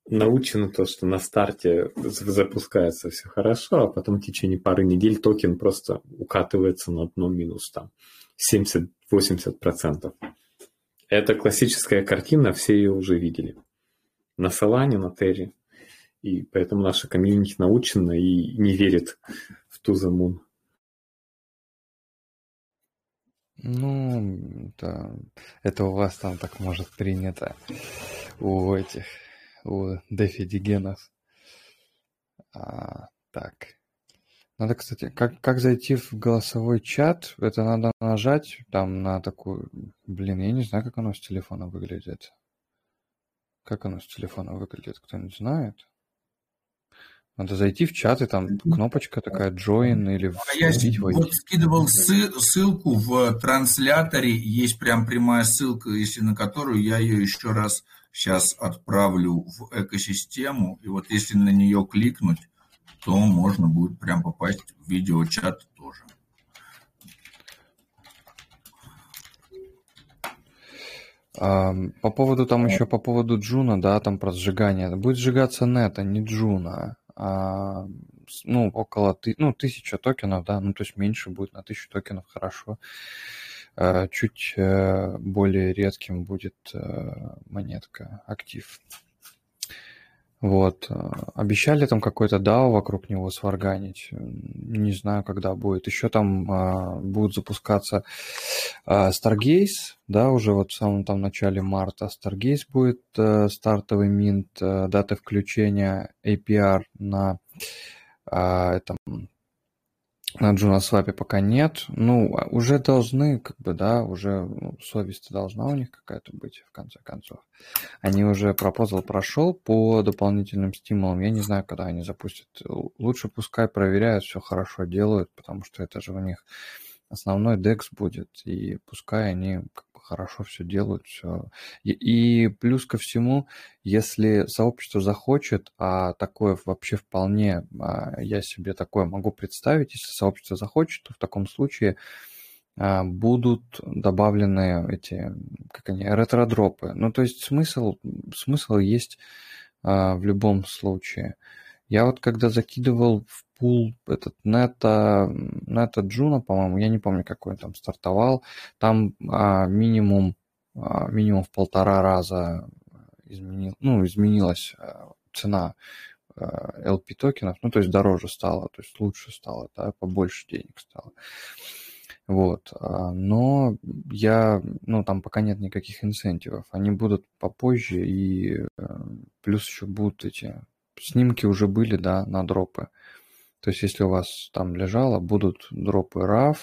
научено то, что на старте запускается все хорошо, а потом в течение пары недель токен просто укатывается на дно минус там 70-80%. Это классическая картина, все ее уже видели. На Solana, на Terra. И поэтому наша комьюнити научена и не верит в ту moon. Ну, да, это у вас там так может принято у этих у Дефи Дигенов. А, так. Надо, кстати, как, как зайти в голосовой чат? Это надо нажать там на такую... Блин, я не знаю, как оно с телефона выглядит. Как оно с телефона выглядит, кто-нибудь знает? Надо зайти в чат, и там кнопочка такая join или а я вот скидывал ссылку в трансляторе, есть прям прямая ссылка, если на которую я ее еще раз сейчас отправлю в экосистему. И вот если на нее кликнуть, то можно будет прям попасть в видеочат тоже. По поводу там еще по поводу Juno, да, там про сжигание. Будет сжигаться Neta, а не Juno. А, ну, около ты, ну, тысяча токенов, да, ну, то есть меньше будет на тысячу токенов, хорошо. А, чуть э, более редким будет э, монетка, актив. Вот. Э, обещали там какой-то DAO вокруг него сварганить. Не знаю, когда будет. Еще там а, будут запускаться а, Stargaze, да, уже вот в самом там начале марта. Stargaze будет а, стартовый минт, а, дата включения APR на а, этом на JunoSwap пока нет. Ну, а уже должны, как бы, да, уже ну, совесть должна у них какая-то быть, в конце концов. Они уже пропозал прошел по дополнительным стимулам. Я не знаю, когда они запустят. Лучше пускай проверяют, все хорошо делают, потому что это же у них основной DEX будет, и пускай они хорошо все делают, все. И, и плюс ко всему, если сообщество захочет, а такое вообще вполне, а, я себе такое могу представить, если сообщество захочет, то в таком случае а, будут добавлены эти, как они, ретро-дропы. Ну, то есть смысл, смысл есть а, в любом случае. Я вот когда закидывал в пул этот Нета, Нета Джуна, по-моему, я не помню, какой он там стартовал, там а, минимум, а, минимум в полтора раза изменил, ну, изменилась а, цена а, LP токенов, ну, то есть дороже стало, то есть лучше стало, да, побольше денег стало. Вот. А, но я, ну, там пока нет никаких инцентивов. Они будут попозже, и э, плюс еще будут эти снимки уже были, да, на дропы. То есть, если у вас там лежало, будут дропы RAV,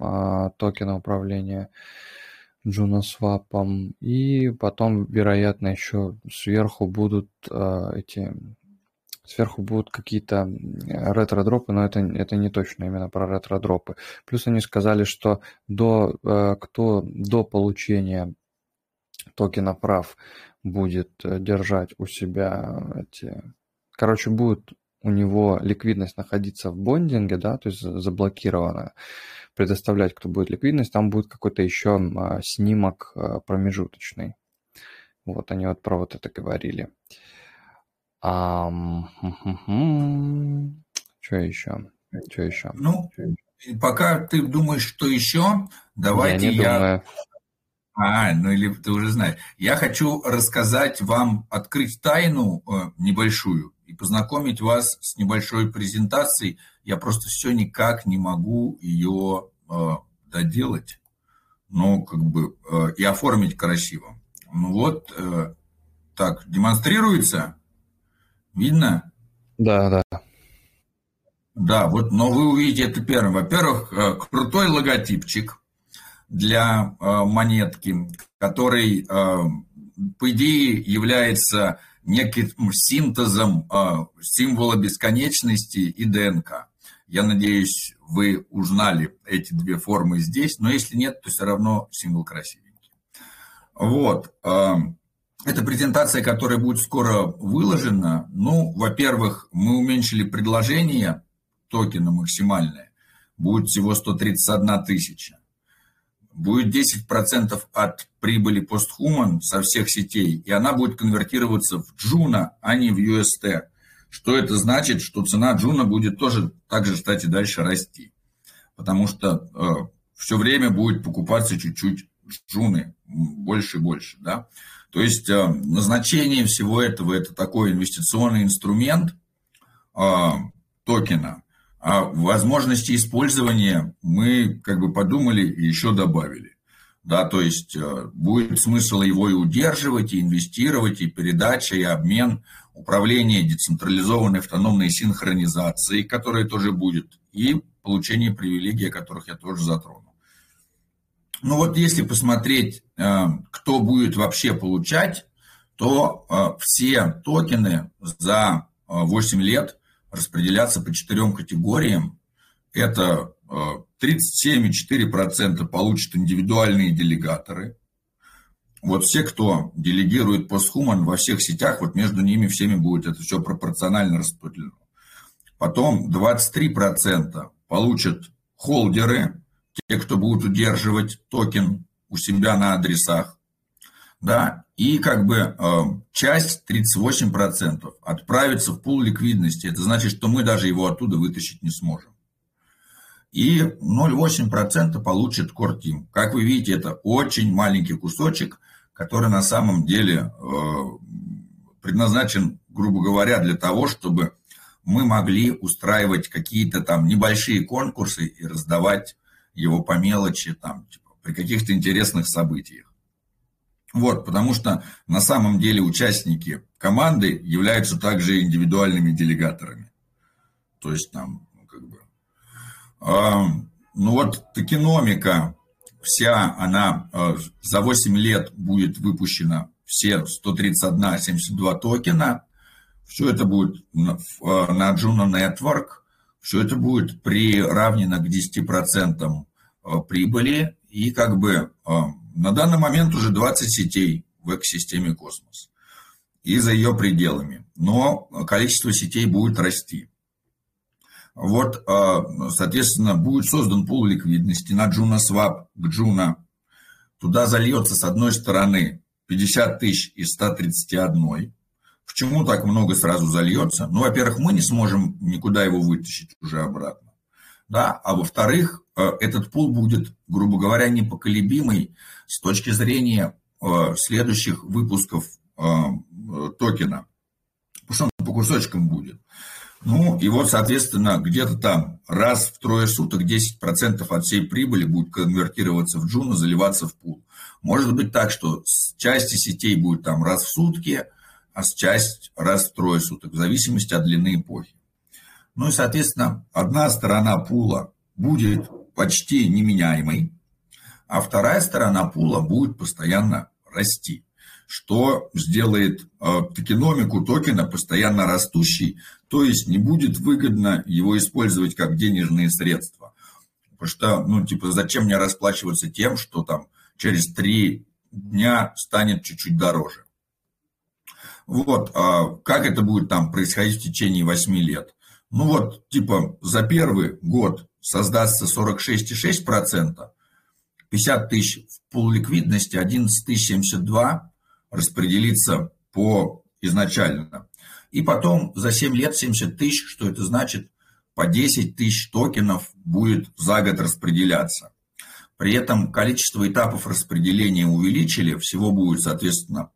а, токена управления JunoSwap, и потом, вероятно, еще сверху будут а, эти сверху будут какие-то ретро-дропы, но это, это не точно именно про ретро-дропы. Плюс они сказали, что до, э, кто до получения токена прав будет э, держать у себя эти короче, будет у него ликвидность находиться в бондинге, да, то есть заблокирована, предоставлять, кто будет ликвидность, там будет какой-то еще а, снимок а, промежуточный. Вот они вот про вот это говорили. А, что еще? Что еще? Ну, пока ты думаешь, что еще, давайте я... Не я... Думаю. А, ну или ты уже знаешь. Я хочу рассказать вам, открыть тайну э, небольшую и познакомить вас с небольшой презентацией. Я просто все никак не могу ее э, доделать, но как бы э, и оформить красиво. Ну вот, э, так, демонстрируется? Видно? Да, да. Да, вот, но вы увидите это первым. Во-первых, э, крутой логотипчик для э, монетки, который, э, по идее, является неким синтезом э, символа бесконечности и ДНК. Я надеюсь, вы узнали эти две формы здесь, но если нет, то все равно символ красивенький. Вот. Э, это презентация, которая будет скоро выложена. Ну, во-первых, мы уменьшили предложение токена максимальное. Будет всего 131 тысяча будет 10% от прибыли постхуман со всех сетей, и она будет конвертироваться в джуна, а не в UST. Что это значит? Что цена джуна будет тоже также, кстати, дальше расти. Потому что э, все время будет покупаться чуть-чуть джуны, больше и больше. Да? То есть э, назначение всего этого – это такой инвестиционный инструмент э, токена, а возможности использования мы как бы подумали и еще добавили. Да, то есть э, будет смысл его и удерживать, и инвестировать, и передача, и обмен, управление децентрализованной автономной синхронизацией, которая тоже будет, и получение привилегий, о которых я тоже затрону. Ну вот если посмотреть, э, кто будет вообще получать, то э, все токены за 8 лет распределяться по четырем категориям. Это 37,4% получат индивидуальные делегаторы. Вот все, кто делегирует постхуман во всех сетях, вот между ними всеми будет это все пропорционально распределено. Потом 23% получат холдеры, те, кто будут удерживать токен у себя на адресах. Да, и как бы э, часть, 38%, отправится в пул ликвидности. Это значит, что мы даже его оттуда вытащить не сможем и 0,8% получит Team. Как вы видите, это очень маленький кусочек, который на самом деле э, предназначен, грубо говоря, для того, чтобы мы могли устраивать какие-то там небольшие конкурсы и раздавать его по мелочи там, типа, при каких-то интересных событиях. Вот, потому что на самом деле участники команды являются также индивидуальными делегаторами. То есть там ну вот токеномика вся, она э, за 8 лет будет выпущена все 131-72 токена. Все это будет на э, Juno Network. Все это будет приравнено к 10% э, прибыли. И как бы на данный момент уже 20 сетей в экосистеме Космос и за ее пределами. Но количество сетей будет расти. Вот, а, соответственно, будет создан пул ликвидности на JunoSwap к Juno. Туда зальется, с одной стороны, 50 тысяч из 131. Почему так много сразу зальется? Ну, во-первых, мы не сможем никуда его вытащить уже обратно. Да? А во-вторых, а, этот пул будет, грубо говоря, непоколебимый с точки зрения а, следующих выпусков токена. Потому что он по кусочкам будет. Ну, и вот, соответственно, где-то там раз в трое суток 10% от всей прибыли будет конвертироваться в джуну, заливаться в пул. Может быть так, что с части сетей будет там раз в сутки, а с часть раз в трое суток, в зависимости от длины эпохи. Ну и, соответственно, одна сторона пула будет почти неменяемой, а вторая сторона пула будет постоянно расти что сделает э, токеномику токена постоянно растущей, то есть не будет выгодно его использовать как денежные средства. Потому что, ну, типа, зачем мне расплачиваться тем, что там через три дня станет чуть-чуть дороже. Вот, а как это будет там происходить в течение 8 лет? Ну вот, типа, за первый год создастся 46,6%, 50 тысяч в пул ликвидности, 11 тысяч 72, распределиться по изначально. И потом за 7 лет 70 тысяч, что это значит? По 10 тысяч токенов будет за год распределяться. При этом количество этапов распределения увеличили. Всего будет, соответственно,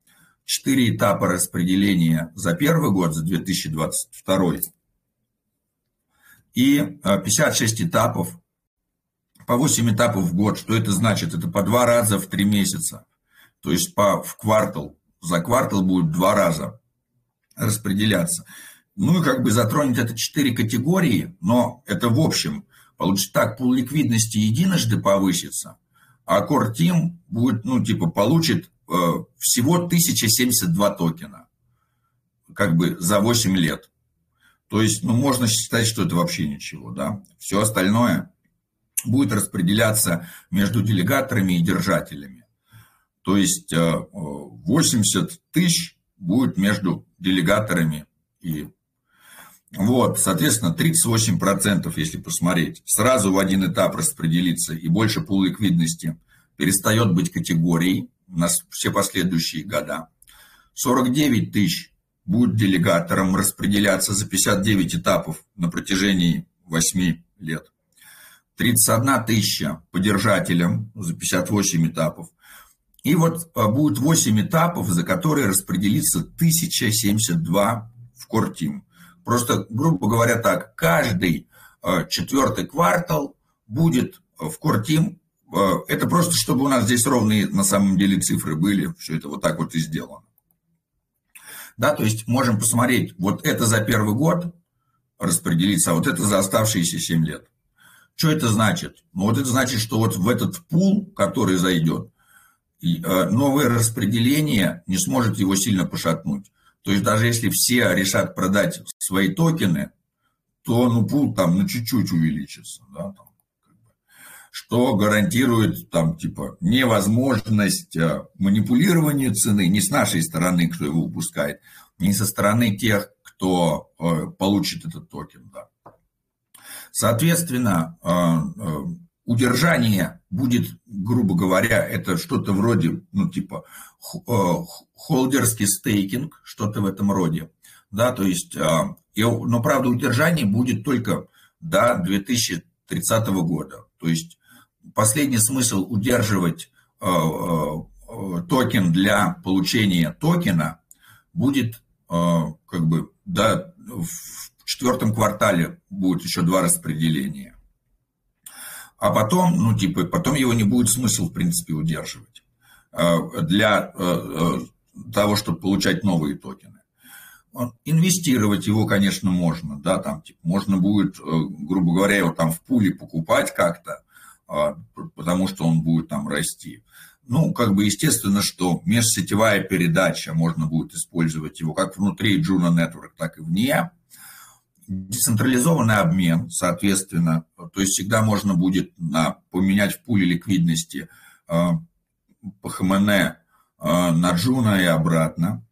4 этапа распределения за первый год, за 2022. И 56 э, этапов, по 8 этапов в год. Что это значит? Это по 2 раза в 3 месяца то есть по, в квартал, за квартал будет два раза распределяться. Ну и как бы затронет это четыре категории, но это в общем. Получится так, пул ликвидности единожды повысится, а Core Team будет, ну, типа, получит э, всего 1072 токена, как бы за 8 лет. То есть, ну, можно считать, что это вообще ничего, да. Все остальное будет распределяться между делегаторами и держателями. То есть 80 э, тысяч будет между делегаторами и вот, соответственно, 38%, если посмотреть, сразу в один этап распределиться и больше пул ликвидности перестает быть категорией на все последующие года. 49 тысяч будет делегатором распределяться за 59 этапов на протяжении 8 лет. 31 тысяча подержателям за 58 этапов. И вот а, будет 8 этапов, за которые распределится 1072 в Кортим. Просто, грубо говоря так, каждый а, четвертый квартал будет в Кортим. А, это просто, чтобы у нас здесь ровные на самом деле цифры были. Все это вот так вот и сделано. Да, то есть можем посмотреть, вот это за первый год распределиться, а вот это за оставшиеся 7 лет. Что это значит? Ну, вот это значит, что вот в этот пул, который зайдет, Э, новое распределение не сможет его сильно пошатнуть. То есть даже если все решат продать свои токены, то ну, пул там на чуть-чуть увеличится. Да, там, что гарантирует там типа невозможность э, манипулирования цены не с нашей стороны, кто его выпускает, не со стороны тех, кто э, получит этот токен. Да. Соответственно, э, удержание будет, грубо говоря, это что-то вроде, ну, типа, холдерский стейкинг, что-то в этом роде. Да, то есть, но, правда, удержание будет только до 2030 года. То есть, последний смысл удерживать токен для получения токена будет как бы да, в четвертом квартале будет еще два распределения. А потом, ну, типа, потом его не будет смысл, в принципе, удерживать для того, чтобы получать новые токены. Инвестировать его, конечно, можно, да, там, типа, можно будет, грубо говоря, его там в пуле покупать как-то, потому что он будет там расти. Ну, как бы естественно, что межсетевая передача, можно будет использовать его как внутри Juno Network, так и вне. Децентрализованный обмен, соответственно, то есть всегда можно будет на, поменять в пуле ликвидности э, по ХМН э, на Juno и обратно.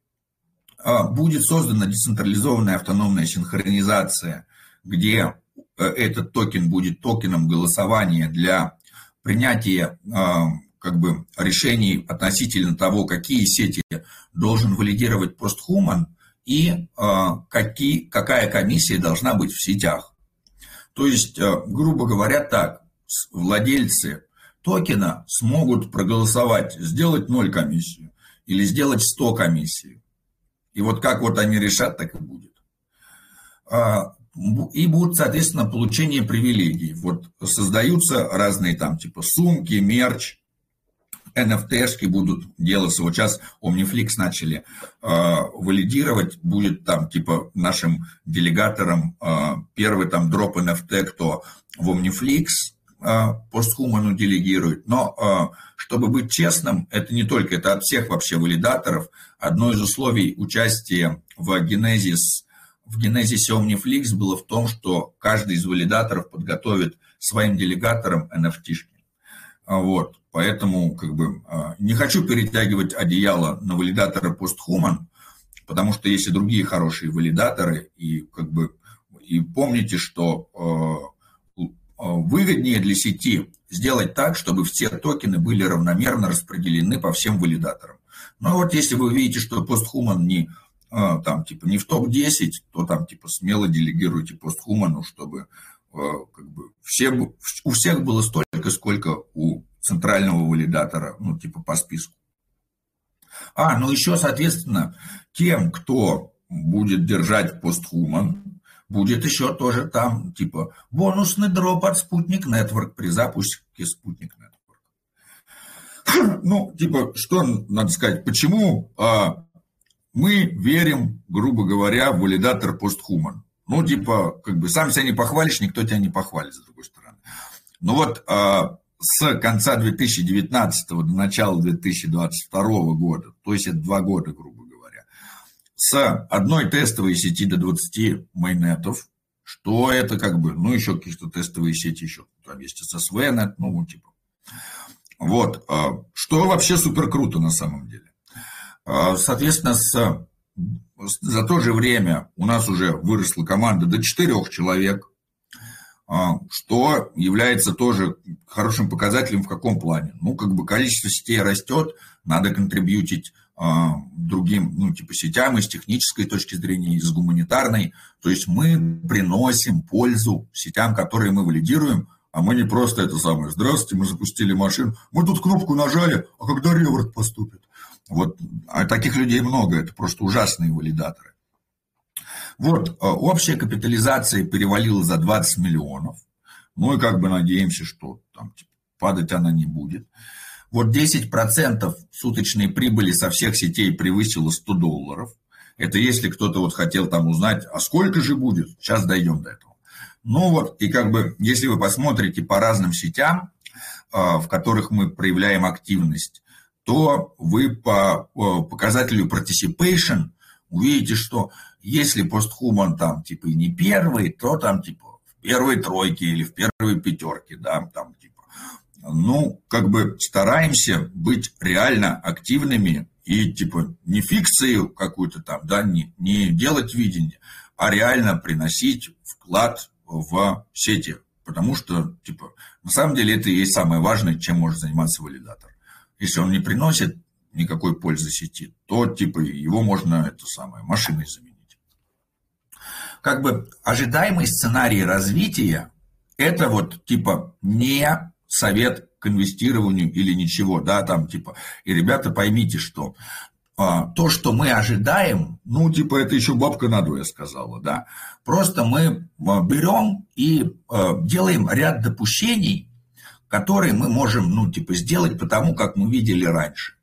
Э, будет создана децентрализованная автономная синхронизация, где э, этот токен будет токеном голосования для принятия как бы решений относительно того, какие сети должен валидировать постхуман и э, какие, какая комиссия должна быть в сетях. То есть, э, грубо говоря, так, владельцы токена смогут проголосовать, сделать 0 комиссию или сделать 100 комиссий. И вот как вот они решат, так и будет. А, и будут, соответственно, получение привилегий. Вот создаются разные там типа сумки, мерч, NFT-шки будут делаться. Вот сейчас Omniflix начали э, валидировать, будет там типа нашим делегаторам э, первый там дроп NFT, кто в Omniflix э, постхуману делегирует. Но э, чтобы быть честным, это не только, это от всех вообще валидаторов. Одно из условий участия в генезис в генезисе Omniflix было в том, что каждый из валидаторов подготовит своим делегаторам NFT-шки. Вот. Поэтому как бы, а, не хочу перетягивать одеяло на валидатора постхуман, потому что есть и другие хорошие валидаторы, и, как бы, и помните, что а, а, выгоднее для сети сделать так, чтобы все токены были равномерно распределены по всем валидаторам. Но вот если вы видите, что постхуман не, там, типа, не в топ-10, то там типа смело делегируйте постхуману, чтобы как бы, все, у всех было столько, сколько у центрального валидатора, ну, типа по списку. А, ну еще, соответственно, тем, кто будет держать постхуман, будет еще тоже там, типа, бонусный дроп от Спутник Network при запуске Спутник Network. Ну, типа, что надо сказать, почему а, мы верим, грубо говоря, в валидатор постхуман? Ну, типа, как бы сам себя не похвалишь, никто тебя не похвалит, с другой стороны. Ну вот, а, с конца 2019 до начала 2022 года, то есть это два года, грубо говоря, с одной тестовой сети до 20 майнетов, что это как бы, ну, еще какие-то тестовые сети еще, там есть SSVNet, ну, типа. Вот, а, что вообще супер круто на самом деле. А, соответственно, с, за то же время у нас уже выросла команда до четырех человек – что является тоже хорошим показателем в каком плане. Ну, как бы количество сетей растет, надо контрибьютить а, другим, ну, типа сетям и с технической точки зрения, и с гуманитарной. То есть мы приносим пользу сетям, которые мы валидируем, а мы не просто это самое, здравствуйте, мы запустили машину, мы тут кнопку нажали, а когда реворд поступит? Вот, а таких людей много, это просто ужасные валидаторы. Вот, э, общая капитализация перевалила за 20 миллионов. Ну и как бы надеемся, что там типа, падать она не будет. Вот 10% суточной прибыли со всех сетей превысило 100 долларов. Это если кто-то вот хотел там узнать, а сколько же будет, сейчас дойдем до этого. Ну вот, и как бы, если вы посмотрите по разным сетям, э, в которых мы проявляем активность, то вы по показателю participation увидите, что если постхуман там типа не первый, то там типа в первой тройке или в первой пятерке, да, там типа. Ну, как бы стараемся быть реально активными и типа не фикцию какую-то там, да, не, не делать видение, а реально приносить вклад в сети. Потому что, типа, на самом деле это и есть самое важное, чем может заниматься валидатор. Если он не приносит никакой пользы сети, то, типа, его можно, это самое, машиной заменить. Как бы ожидаемый сценарий развития – это вот, типа, не совет к инвестированию или ничего, да, там, типа, и, ребята, поймите, что а, то, что мы ожидаем, ну, типа, это еще бабка надвое сказала, да. Просто мы а, берем и а, делаем ряд допущений, которые мы можем, ну, типа, сделать потому, как мы видели раньше.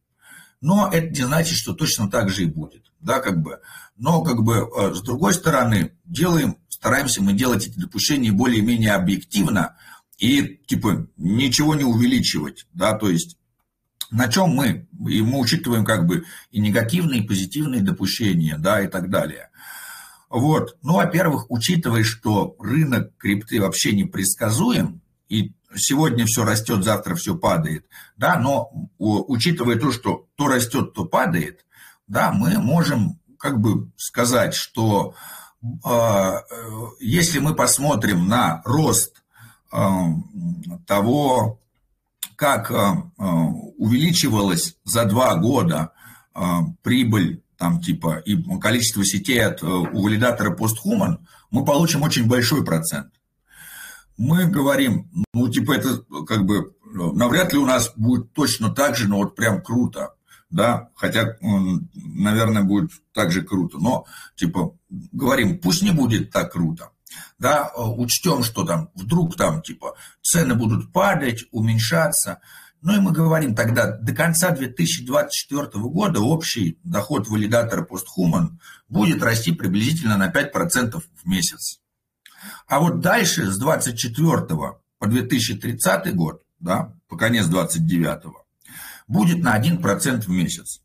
Но это не значит, что точно так же и будет, да, как бы. Но, как бы, с другой стороны, делаем, стараемся мы делать эти допущения более-менее объективно и, типа, ничего не увеличивать, да, то есть на чем мы? И мы учитываем как бы и негативные, и позитивные допущения, да, и так далее. Вот. Ну, во-первых, учитывая, что рынок крипты вообще непредсказуем, и сегодня все растет, завтра все падает, да, но учитывая то, что то растет, то падает, да, мы можем как бы сказать, что э, если мы посмотрим на рост э, того как э, э, увеличивалась за два года э, прибыль там типа и количество сетей от у валидатора PostHuman, мы получим очень большой процент. Мы говорим, ну типа это как бы навряд ли у нас будет точно так же, но вот прям круто, да, хотя, наверное, будет так же круто, но типа говорим, пусть не будет так круто, да, э, учтем, что там вдруг там типа цены будут падать, уменьшаться. Ну и мы говорим тогда, до конца 2024 года общий доход валидатора PostHuman будет расти приблизительно на 5% в месяц. А вот дальше с 2024 по 2030 год, да, по конец 2029, будет на 1% в месяц.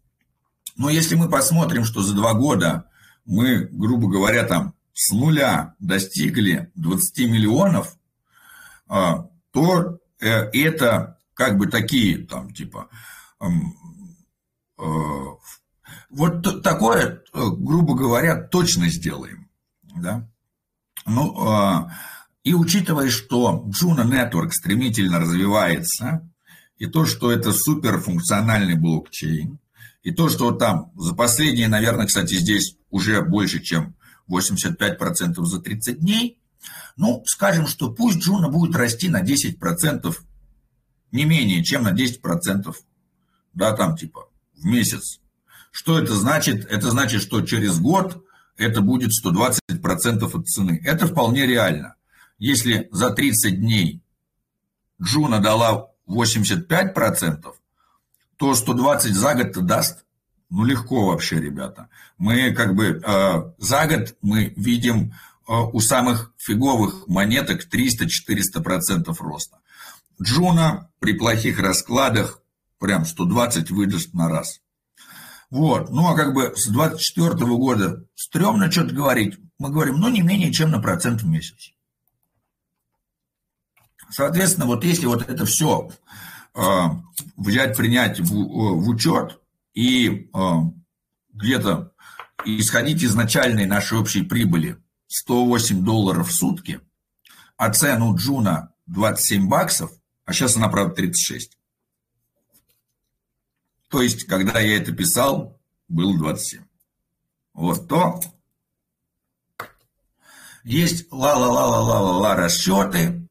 Но если мы посмотрим, что за два года мы, грубо говоря, там с нуля достигли 20 миллионов, а, то э, это как бы такие там типа э, вот такое, э, грубо говоря, точно сделаем. Да? Ну, а, и учитывая, что Juno Network стремительно развивается, и то, что это суперфункциональный блокчейн, и то, что там за последние, наверное, кстати, здесь уже больше, чем 85% за 30 дней. Ну, скажем, что пусть Juno будет расти на 10%, не менее, чем на 10%, да, там типа в месяц. Что это значит? Это значит, что через год это будет 120% от цены. Это вполне реально. Если за 30 дней Juno дала 85%, то 120 за год даст ну, легко вообще, ребята. Мы как бы э, за год мы видим э, у самых фиговых монеток 300-400% роста. Джуна при плохих раскладах прям 120 выдаст на раз. Вот. Ну, а как бы с 24 года стрёмно что-то говорить. Мы говорим, ну, не менее чем на процент в месяц. Соответственно, вот если вот это все э, взять, принять в, в учет, и э, где-то исходить из начальной нашей общей прибыли 108 долларов в сутки, а цену Джуна 27 баксов, а сейчас она, правда, 36. То есть, когда я это писал, было 27. Вот то есть ла-ла-ла-ла-ла-ла расчеты,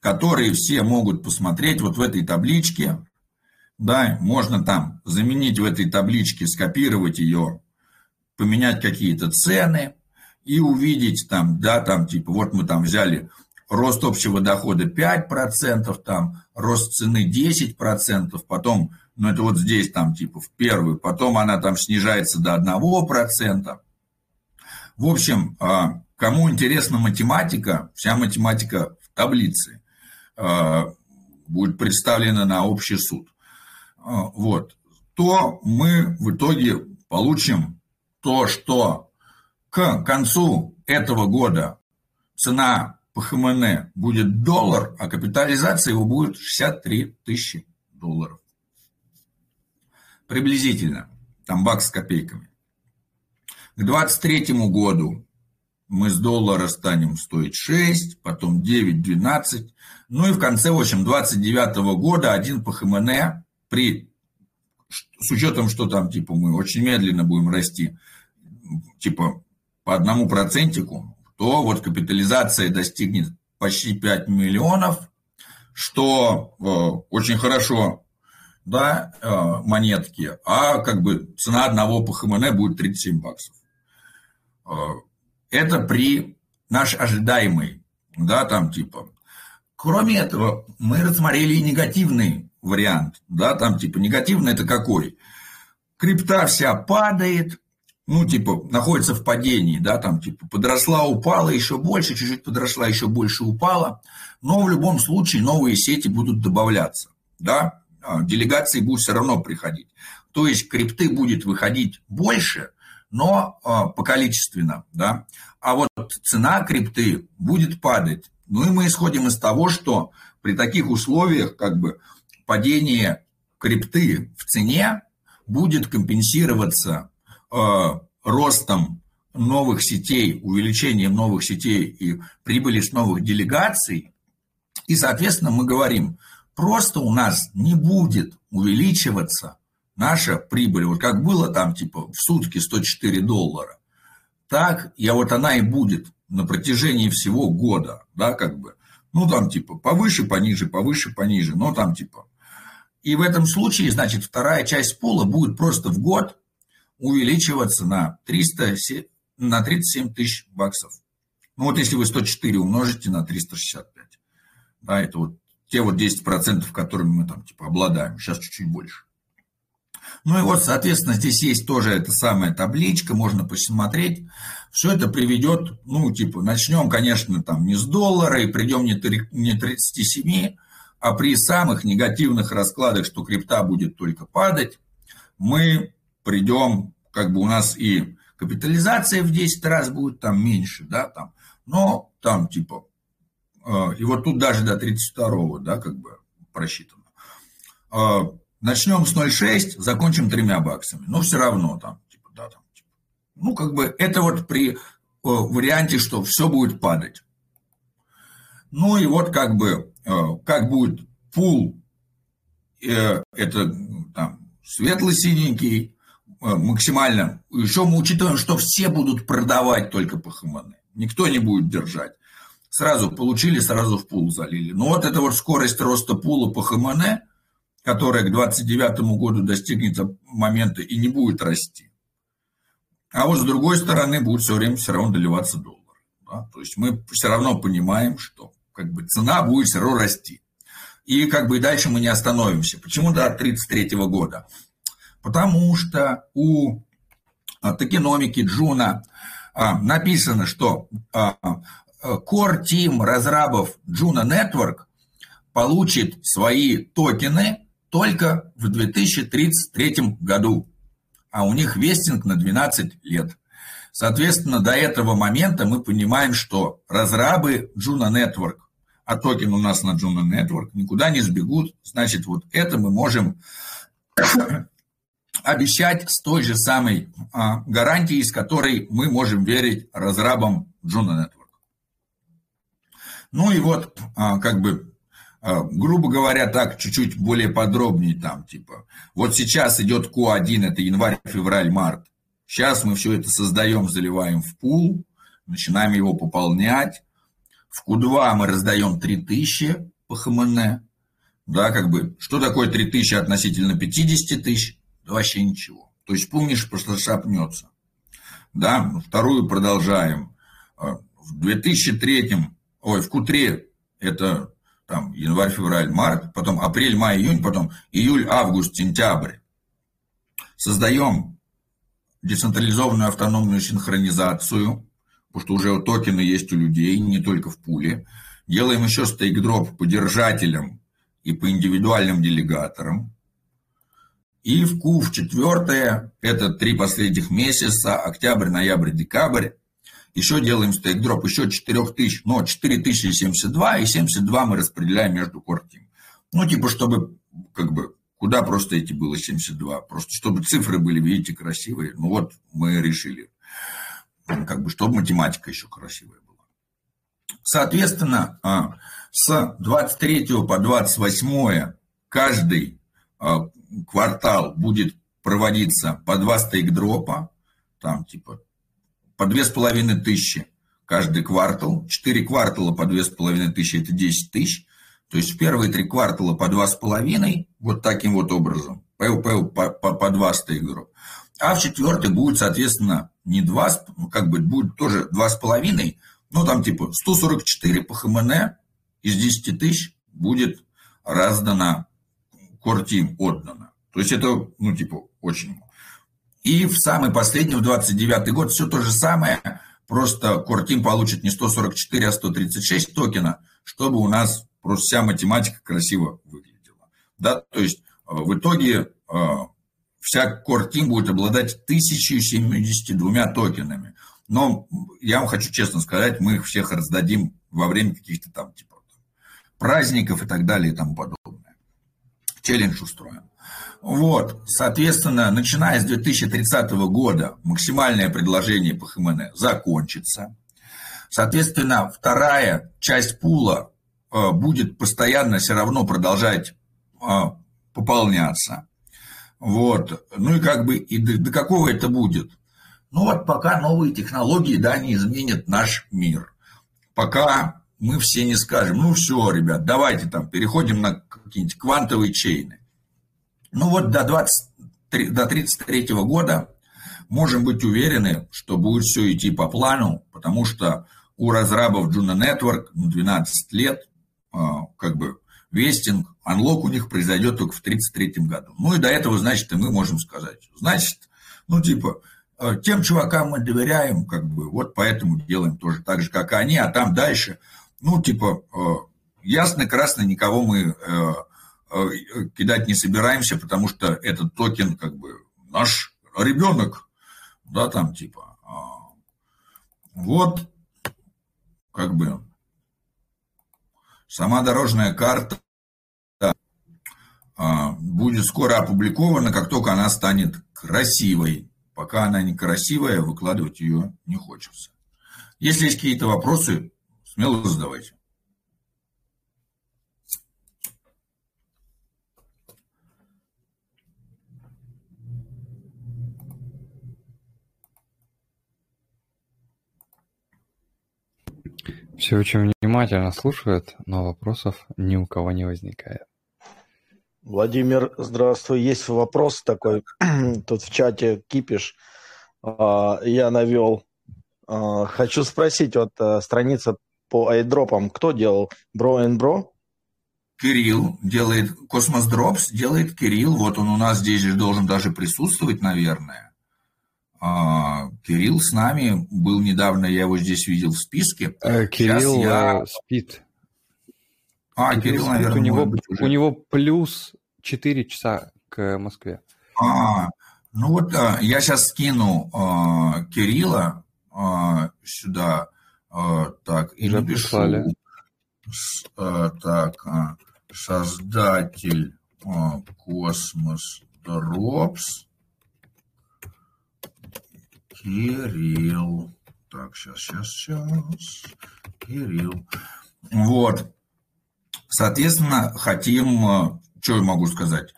которые все могут посмотреть вот в этой табличке да, можно там заменить в этой табличке, скопировать ее, поменять какие-то цены и увидеть там, да, там типа, вот мы там взяли рост общего дохода 5%, там рост цены 10%, потом, ну это вот здесь там типа в первый, потом она там снижается до 1%. В общем, а, кому интересна математика, вся математика в таблице будет представлена на общий суд. А, вот, то мы в итоге получим то, что к концу этого года цена по ХМН будет доллар, а капитализация его будет 63 тысячи долларов. Приблизительно. Там бакс с копейками. К 2023 году мы с доллара станем стоить 6, потом 9, 12. Ну и в конце, в общем, 29 года один по ХМН при, с учетом, что там, типа, мы очень медленно будем расти, типа, по одному процентику, то вот капитализация достигнет почти 5 миллионов, что э, очень хорошо, да, э, монетки, а как бы цена одного по ХМН будет 37 баксов. Э, это при наш ожидаемый, да, там типа. Кроме этого, мы рассмотрели и негативный вариант, да, там типа негативный это какой? Крипта вся падает, ну, типа, находится в падении, да, там, типа, подросла, упала еще больше, чуть-чуть подросла, еще больше упала, но в любом случае новые сети будут добавляться, да, а, делегации будут все равно приходить. То есть крипты будет выходить больше, но а, по количественно, да, а вот цена крипты будет падать. Ну и мы исходим из того, что при таких условиях, как бы, падение крипты в цене будет компенсироваться Э, ростом новых сетей, увеличением новых сетей и прибыли с новых делегаций. И, соответственно, мы говорим, просто у нас не будет увеличиваться наша прибыль. Вот как было там, типа, в сутки 104 доллара, так и вот она и будет на протяжении всего года, да, как бы. Ну, там, типа, повыше, пониже, повыше, пониже, но там, типа. И в этом случае, значит, вторая часть пола будет просто в год увеличиваться на, 300, на 37 тысяч баксов. Ну вот если вы 104 умножите на 365, да, это вот те вот 10%, которыми мы там типа обладаем, сейчас чуть-чуть больше. Ну и вот, соответственно, здесь есть тоже эта самая табличка, можно посмотреть. Все это приведет, ну, типа, начнем, конечно, там не с доллара и придем не 37, а при самых негативных раскладах, что крипта будет только падать, мы придем, как бы у нас и капитализация в 10 раз будет там меньше, да, там, но там типа, э, и вот тут даже до 32-го, да, как бы просчитано. Э, начнем с 0,6, закончим тремя баксами, но все равно там, типа, да, там, типа. Ну, как бы это вот при э, варианте, что все будет падать. Ну и вот как бы, как будет пул, это там светло-синенький, Э, максимально. Еще мы учитываем, что все будут продавать только по ХМН. Никто не будет держать. Сразу получили, сразу в пул залили. Но вот эта вот скорость роста пула по ХМН, которая к 29 году достигнет момента и не будет расти. А вот с другой стороны будет все время все равно доливаться доллар. Да? То есть мы все равно понимаем, что как бы цена будет все равно расти. И как бы и дальше мы не остановимся. Почему до 1933 года? Потому что у а, токеномики Juno а, написано, что а, Core Team разрабов Juno Network получит свои токены только в 2033 году, а у них вестинг на 12 лет. Соответственно, до этого момента мы понимаем, что разрабы Juno Network, а токен у нас на Juno Network, никуда не сбегут. Значит, вот это мы можем обещать с той же самой а, гарантией, с которой мы можем верить разрабам Juno Network. Ну и вот, а, как бы, грубо говоря, так, чуть-чуть более подробнее там, типа, вот сейчас идет Q1, это январь, февраль, март. Сейчас мы все это создаем, заливаем в пул, начинаем его пополнять. В Q2 мы раздаем 3000 по ХМН. Да, как бы, что такое 3000 относительно 50 тысяч? вообще ничего. То есть помнишь, просто шапнется. Да, вторую продолжаем. А, в 2003, ой, в Q3 это там январь, февраль, март, потом апрель, май, июнь, потом июль, август, сентябрь. Создаем децентрализованную автономную синхронизацию, потому что уже токены есть у людей, не только в пуле. Делаем еще стейк-дроп по держателям и по индивидуальным делегаторам. И в Q в четвертое, это три последних месяца, октябрь, ноябрь, декабрь, еще делаем стейк-дроп, еще 4000, но 4072, и 72 мы распределяем между кортим. Ну, типа, чтобы, как бы, куда просто эти было 72, просто чтобы цифры были, видите, красивые. Ну, вот мы решили, как бы, чтобы математика еще красивая была. Соответственно, а, с 23 по 28 каждый а, квартал будет проводиться по два стейк-дропа, там типа по две с половиной тысячи каждый квартал. Четыре квартала по две с половиной тысячи – это 10 тысяч. То есть в первые три квартала по два с половиной, вот таким вот образом, по, по, по, по два стейк-дроп. А в четвертый будет, соответственно, не два, как бы будет тоже два с половиной, ну там типа 144 по ХМН из 10 тысяч будет раздано Кортим отдано. То есть это, ну, типа, очень... И в самый последний, в 29 год, все то же самое, просто Кортим получит не 144, а 136 токена, чтобы у нас просто вся математика красиво выглядела. Да, то есть э, в итоге э, вся Кортим будет обладать 1072 токенами. Но я вам хочу честно сказать, мы их всех раздадим во время каких-то там типа праздников и так далее и тому подобное челлендж устроен. Вот, соответственно, начиная с 2030 года максимальное предложение по ХМН закончится. Соответственно, вторая часть пула э, будет постоянно все равно продолжать э, пополняться. Вот. Ну и как бы и до, до какого это будет? Ну вот пока новые технологии, да, не изменят наш мир. Пока мы все не скажем, ну все, ребят, давайте там переходим на какие-нибудь квантовые чейны. Ну вот до, 23, до 33 года можем быть уверены, что будет все идти по плану, потому что у разрабов Juno Network 12 лет, а, как бы, вестинг, анлок у них произойдет только в 33 году. Ну и до этого, значит, и мы можем сказать, значит, ну типа, э, тем чувакам мы доверяем, как бы, вот поэтому делаем тоже так же, как и они, а там дальше ну, типа, э, ясно-красно никого мы э, кидать не собираемся, потому что этот токен, как бы, наш ребенок, да, там, типа, а, вот, как бы, сама дорожная карта а, будет скоро опубликована, как только она станет красивой. Пока она не красивая, выкладывать ее не хочется. Если есть какие-то вопросы, Смело задавайте. Все очень внимательно слушают, но вопросов ни у кого не возникает. Владимир, здравствуй. Есть вопрос такой. Тут в чате кипиш. А, я навел. А, хочу спросить, вот э, страница по airdrop ам кто делал? Bro and Bro? Кирилл делает, Cosmos Drops делает Кирилл, вот он у нас здесь же должен даже присутствовать, наверное. А, Кирилл с нами был недавно, я его здесь видел в списке. А, Кирилл я... Э, спит. А, Кирилл, Кирилл наверное, у него, у него плюс 4 часа к Москве. А, ну вот а, я сейчас скину а, Кирилла а, сюда а, так, и Уже напишу. Прислали. А, так, а, создатель а, Cosmos Drops Кирилл. Так, сейчас, сейчас, сейчас. Кирилл. Вот. Соответственно, хотим, а, что я могу сказать?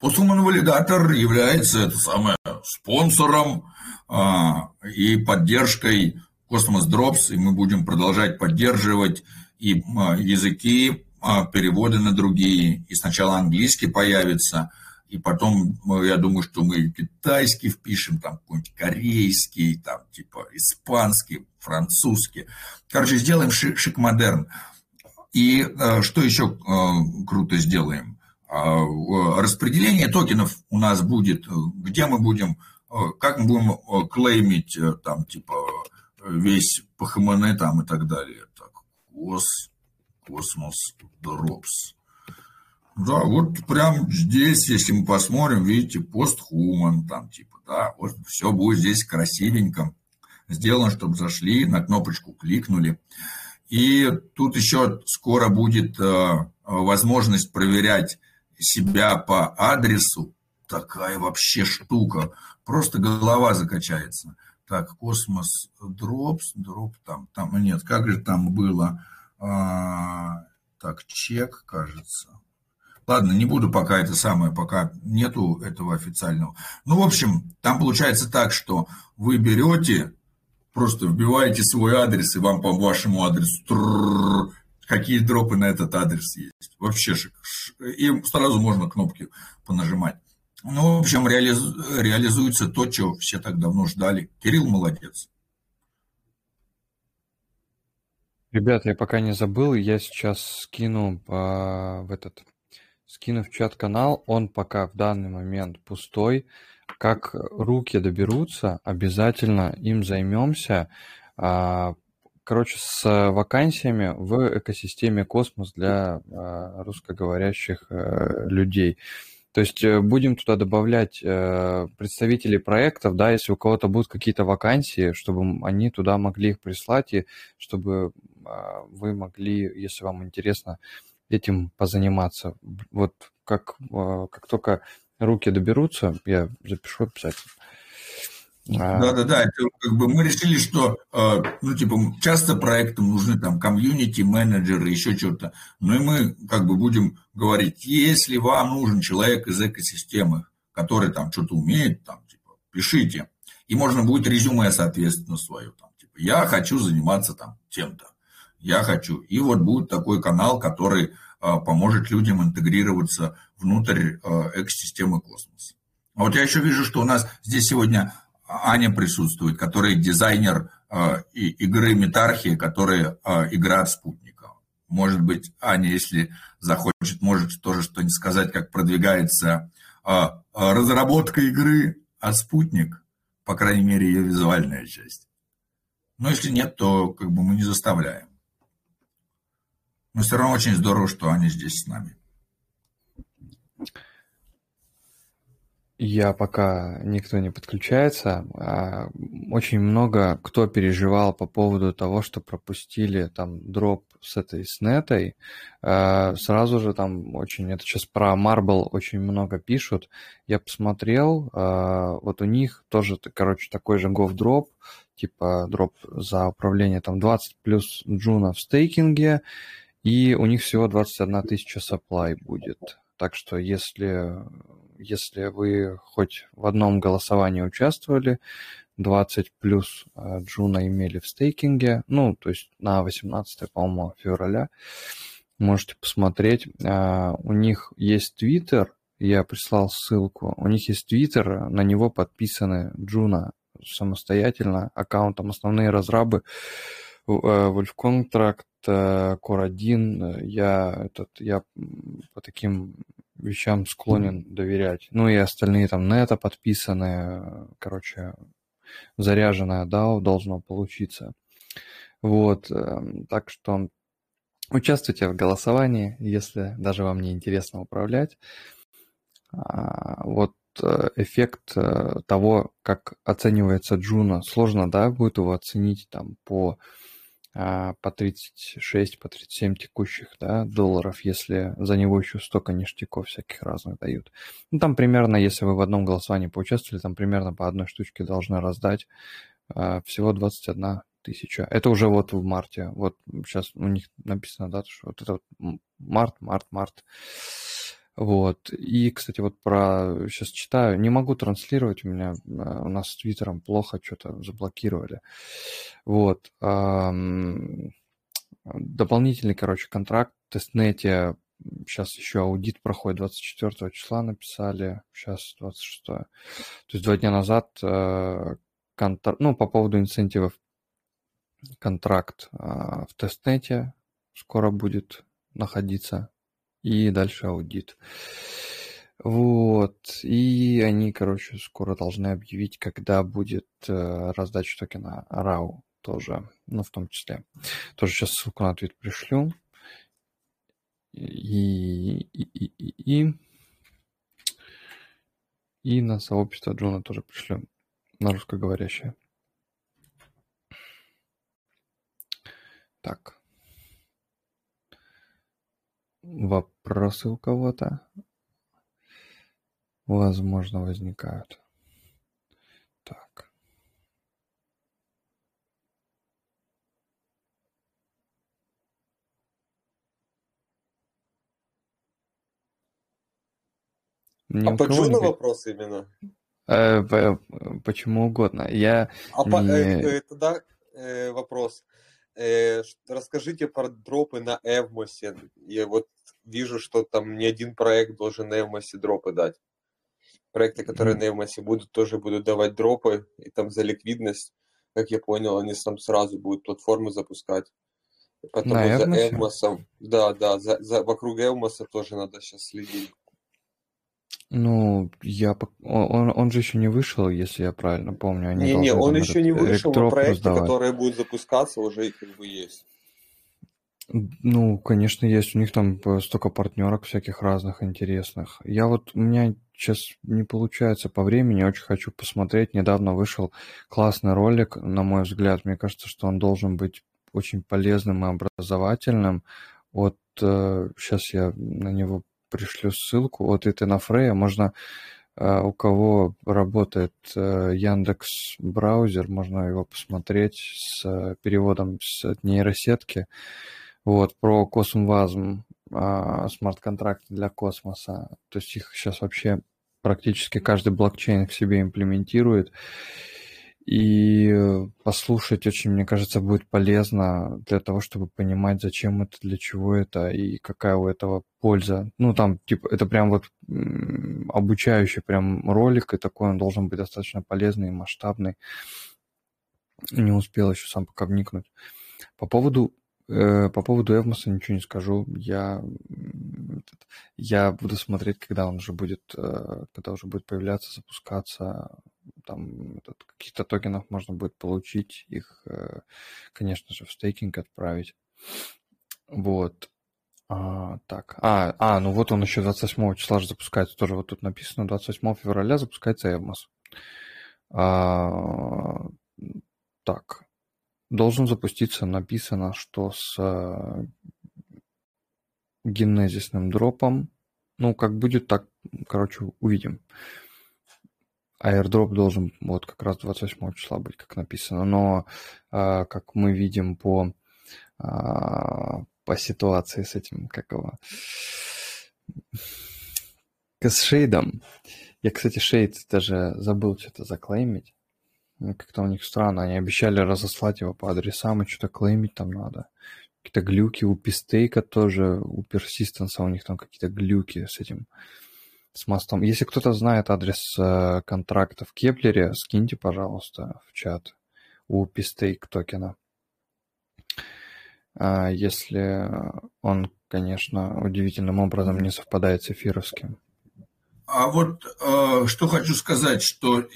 Posthuman валидатор является это самое, спонсором и поддержкой Cosmos Drops, и мы будем продолжать поддерживать и языки, переводы на другие, и сначала английский появится, и потом, я думаю, что мы китайский впишем, там какой-нибудь корейский, там типа испанский, французский. Короче, сделаем шик-модерн. И а, что еще круто сделаем? Распределение токенов у нас будет, где мы будем, как мы будем клеймить, там типа весь ПХМН там и так далее. Так, кос, космос, дропс. Да, вот прям здесь, если мы посмотрим, видите, постхуман там типа, да, вот все будет здесь красивенько сделано, чтобы зашли, на кнопочку кликнули. И тут еще скоро будет э, возможность проверять себя по адресу. Такая вообще штука. Просто голова закачается. Так, космос дропс, дроп там, там, нет, как же там было? А, так, чек, кажется. Ладно, не буду пока это самое, пока нету этого официального. Ну, в общем, там получается так, что вы берете, просто вбиваете свой адрес, и вам по вашему адресу какие дропы на этот адрес есть. Вообще шик. И сразу можно кнопки понажимать. Ну, в общем, реализ... реализуется то, чего все так давно ждали. Кирилл молодец. Ребят, я пока не забыл, я сейчас скину а, в этот скину в чат канал. Он пока в данный момент пустой. Как руки доберутся, обязательно им займемся. А, короче, с вакансиями в экосистеме Космос для а, русскоговорящих э, людей. То есть э, будем туда добавлять э, представителей проектов, да, если у кого-то будут какие-то вакансии, чтобы они туда могли их прислать, и чтобы а, вы могли, если вам интересно, этим позаниматься. Вот как, а, как только руки доберутся, я запишу обязательно. А, Да-да-да, как бы мы решили, что, а, ну, типа, часто проектам нужны там комьюнити, менеджеры, еще что-то. Ну, и мы как бы будем говорить, если вам нужен человек из экосистемы, который там что-то умеет, там, типа, пишите. И можно будет резюме, соответственно, свое. Там, типа, я хочу заниматься там тем-то я хочу. И вот будет такой канал, который а, поможет людям интегрироваться внутрь а, экосистемы космоса. А вот я еще вижу, что у нас здесь сегодня Аня присутствует, которая дизайнер игры Метархия, которая игра от спутника. Может быть, Аня, если захочет, может тоже что-нибудь сказать, как продвигается разработка игры от спутник, по крайней мере, ее визуальная часть. Но если нет, то как бы мы не заставляем. Но все равно очень здорово, что они здесь с нами. Я пока никто не подключается. А, очень много кто переживал по поводу того, что пропустили там дроп с этой снетой. А, сразу же там очень, это сейчас про Marble очень много пишут. Я посмотрел, а, вот у них тоже, короче, такой же гов дроп, типа дроп за управление там 20 плюс джуна в стейкинге и у них всего 21 тысяча supply будет. Так что если, если вы хоть в одном голосовании участвовали, 20 плюс э, Juno имели в стейкинге, ну, то есть на 18, по-моему, февраля, можете посмотреть. Э, у них есть Твиттер, я прислал ссылку. У них есть Твиттер, на него подписаны Juno самостоятельно аккаунтом основные разрабы Wolf Contract, Core 1, я, этот, я по таким вещам склонен доверять. Ну и остальные там нета подписаны, короче, заряженное DAO должно получиться. Вот, эм, так что участвуйте в голосовании, если даже вам не интересно управлять. А, вот э, эффект э, того, как оценивается Джуна, сложно, да, будет его оценить там по по 36, по 37 текущих да, долларов, если за него еще столько ништяков всяких разных дают. Ну, там примерно, если вы в одном голосовании поучаствовали, там примерно по одной штучке должны раздать. А, всего 21 тысяча. Это уже вот в марте. Вот сейчас у них написано, да, что вот это вот март, март, март. Вот. И, кстати, вот про... Сейчас читаю. Не могу транслировать. У меня... А, у нас с Твиттером плохо что-то заблокировали. Вот. Дополнительный, короче, контракт в тестнете. Сейчас еще аудит проходит 24 числа написали. Сейчас 26. То есть два дня назад э, контракт... Ну, по поводу инцентивов. Контракт а, в тестнете скоро будет находиться и дальше аудит. Вот. И они, короче, скоро должны объявить, когда будет э, раздача токена RAW тоже, ну, в том числе. Тоже сейчас ссылку на ответ пришлю. и, и, и, и, и, и на сообщество Джона тоже пришлем, на русскоговорящее. Так. Вопросы у кого-то? Возможно, возникают. Так. Ни а по Джуну вопрос именно? Э, почему угодно. Я а не... по, э, э, тогда э, вопрос. Э, расскажите про дропы на Эвмосе. Я вот вижу, что там не один проект должен на Эвмосе дропы дать. Проекты, которые mm. на Эвмосе будут, тоже будут давать дропы, и там за ликвидность, как я понял, они там сразу будут платформы запускать. Поэтому на за Эвмосом, да, да, за, за, вокруг Эвмоса тоже надо сейчас следить. Ну, я он, он же еще не вышел, если я правильно помню. Они не, не, он еще не вышел, но проекты, раздавать. которые будут запускаться, уже как бы есть. Ну, конечно, есть. У них там столько партнерок всяких разных интересных. Я вот, у меня сейчас не получается по времени, очень хочу посмотреть. Недавно вышел классный ролик, на мой взгляд. Мне кажется, что он должен быть очень полезным и образовательным. Вот э, сейчас я на него пришлю ссылку от Итана Фрея. Можно, э, у кого работает э, Яндекс браузер, можно его посмотреть с переводом с нейросетки. Вот, про Космвазм, а, смарт-контракты для космоса. То есть их сейчас вообще практически каждый блокчейн к себе имплементирует. И послушать очень, мне кажется, будет полезно для того, чтобы понимать, зачем это, для чего это и какая у этого польза. Ну, там, типа, это прям вот обучающий прям ролик, и такой он должен быть достаточно полезный и масштабный. Не успел еще сам пока вникнуть. По поводу по поводу Эвмоса ничего не скажу. Я, я буду смотреть, когда он уже будет, э, когда уже будет появляться, запускаться. Там каких-то токенов можно будет получить, их, э, конечно же, в стейкинг отправить. Вот. А, так. А, а, ну вот он еще 28 числа же запускается. Тоже вот тут написано, 28 февраля запускается Эвмос. А, так должен запуститься, написано, что с э, генезисным дропом, ну, как будет, так, короче, увидим. Airdrop должен вот как раз 28 числа быть, как написано. Но, э, как мы видим по, э, по ситуации с этим, как его, с шейдом. Я, кстати, шейд даже забыл что-то заклеймить. Как-то у них странно. Они обещали разослать его по адресам, и что-то клеймить там надо. Какие-то глюки у pSTAKE тоже, у Persistence у них там какие-то глюки с этим, с мостом. Если кто-то знает адрес э, контракта в Keplr, скиньте, пожалуйста, в чат у pSTAKE токена. А если он, конечно, удивительным образом не совпадает с эфировским. А вот э, что хочу сказать, что э,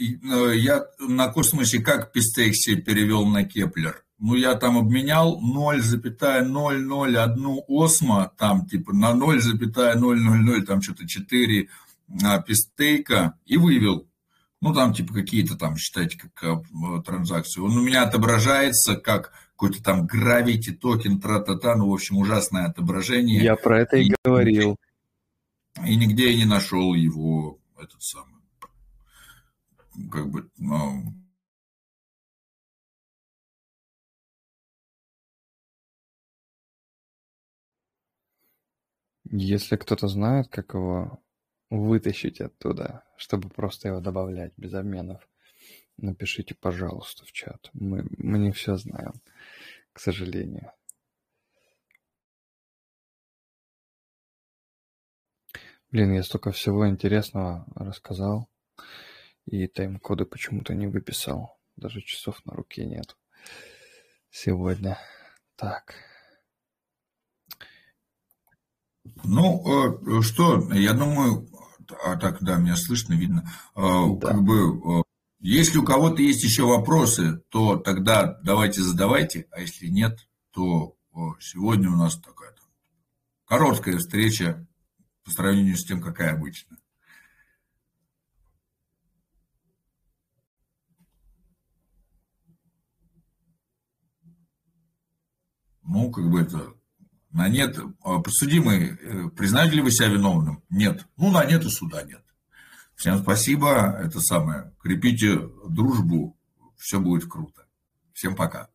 я на космосе как pSTAKE перевел на Keplr. Ну, я там обменял 0,001 Osmo, там типа на 0,000, там что-то 4 а, пистейка и вывел. Ну, там типа какие-то там, считайте, как э, транзакции. Он у меня отображается как какой-то там гравити токен, тра-та-та, ну, в общем, ужасное отображение. Я про это и, и говорил. И нигде я не нашел его, этот самый, как бы, ну, Если кто-то знает, как его вытащить оттуда, чтобы просто его добавлять без обменов, напишите, пожалуйста, в чат. Мы, мы не все знаем, к сожалению. Блин, я столько всего интересного рассказал, и тайм-коды почему-то не выписал. Даже часов на руке нет сегодня. Так. Ну, э, что, я думаю, а так, да, меня слышно, видно. Э, да. Как бы, э, если у кого-то есть еще вопросы, то тогда давайте задавайте, а если нет, то сегодня у нас такая Короткая встреча по сравнению с тем, какая обычно. Ну, как бы это, на нет, а подсудимый, э, признаете ли вы себя виновным? Нет. Ну, на нет и суда нет. Всем спасибо, это самое, крепите дружбу, все будет круто. Всем пока.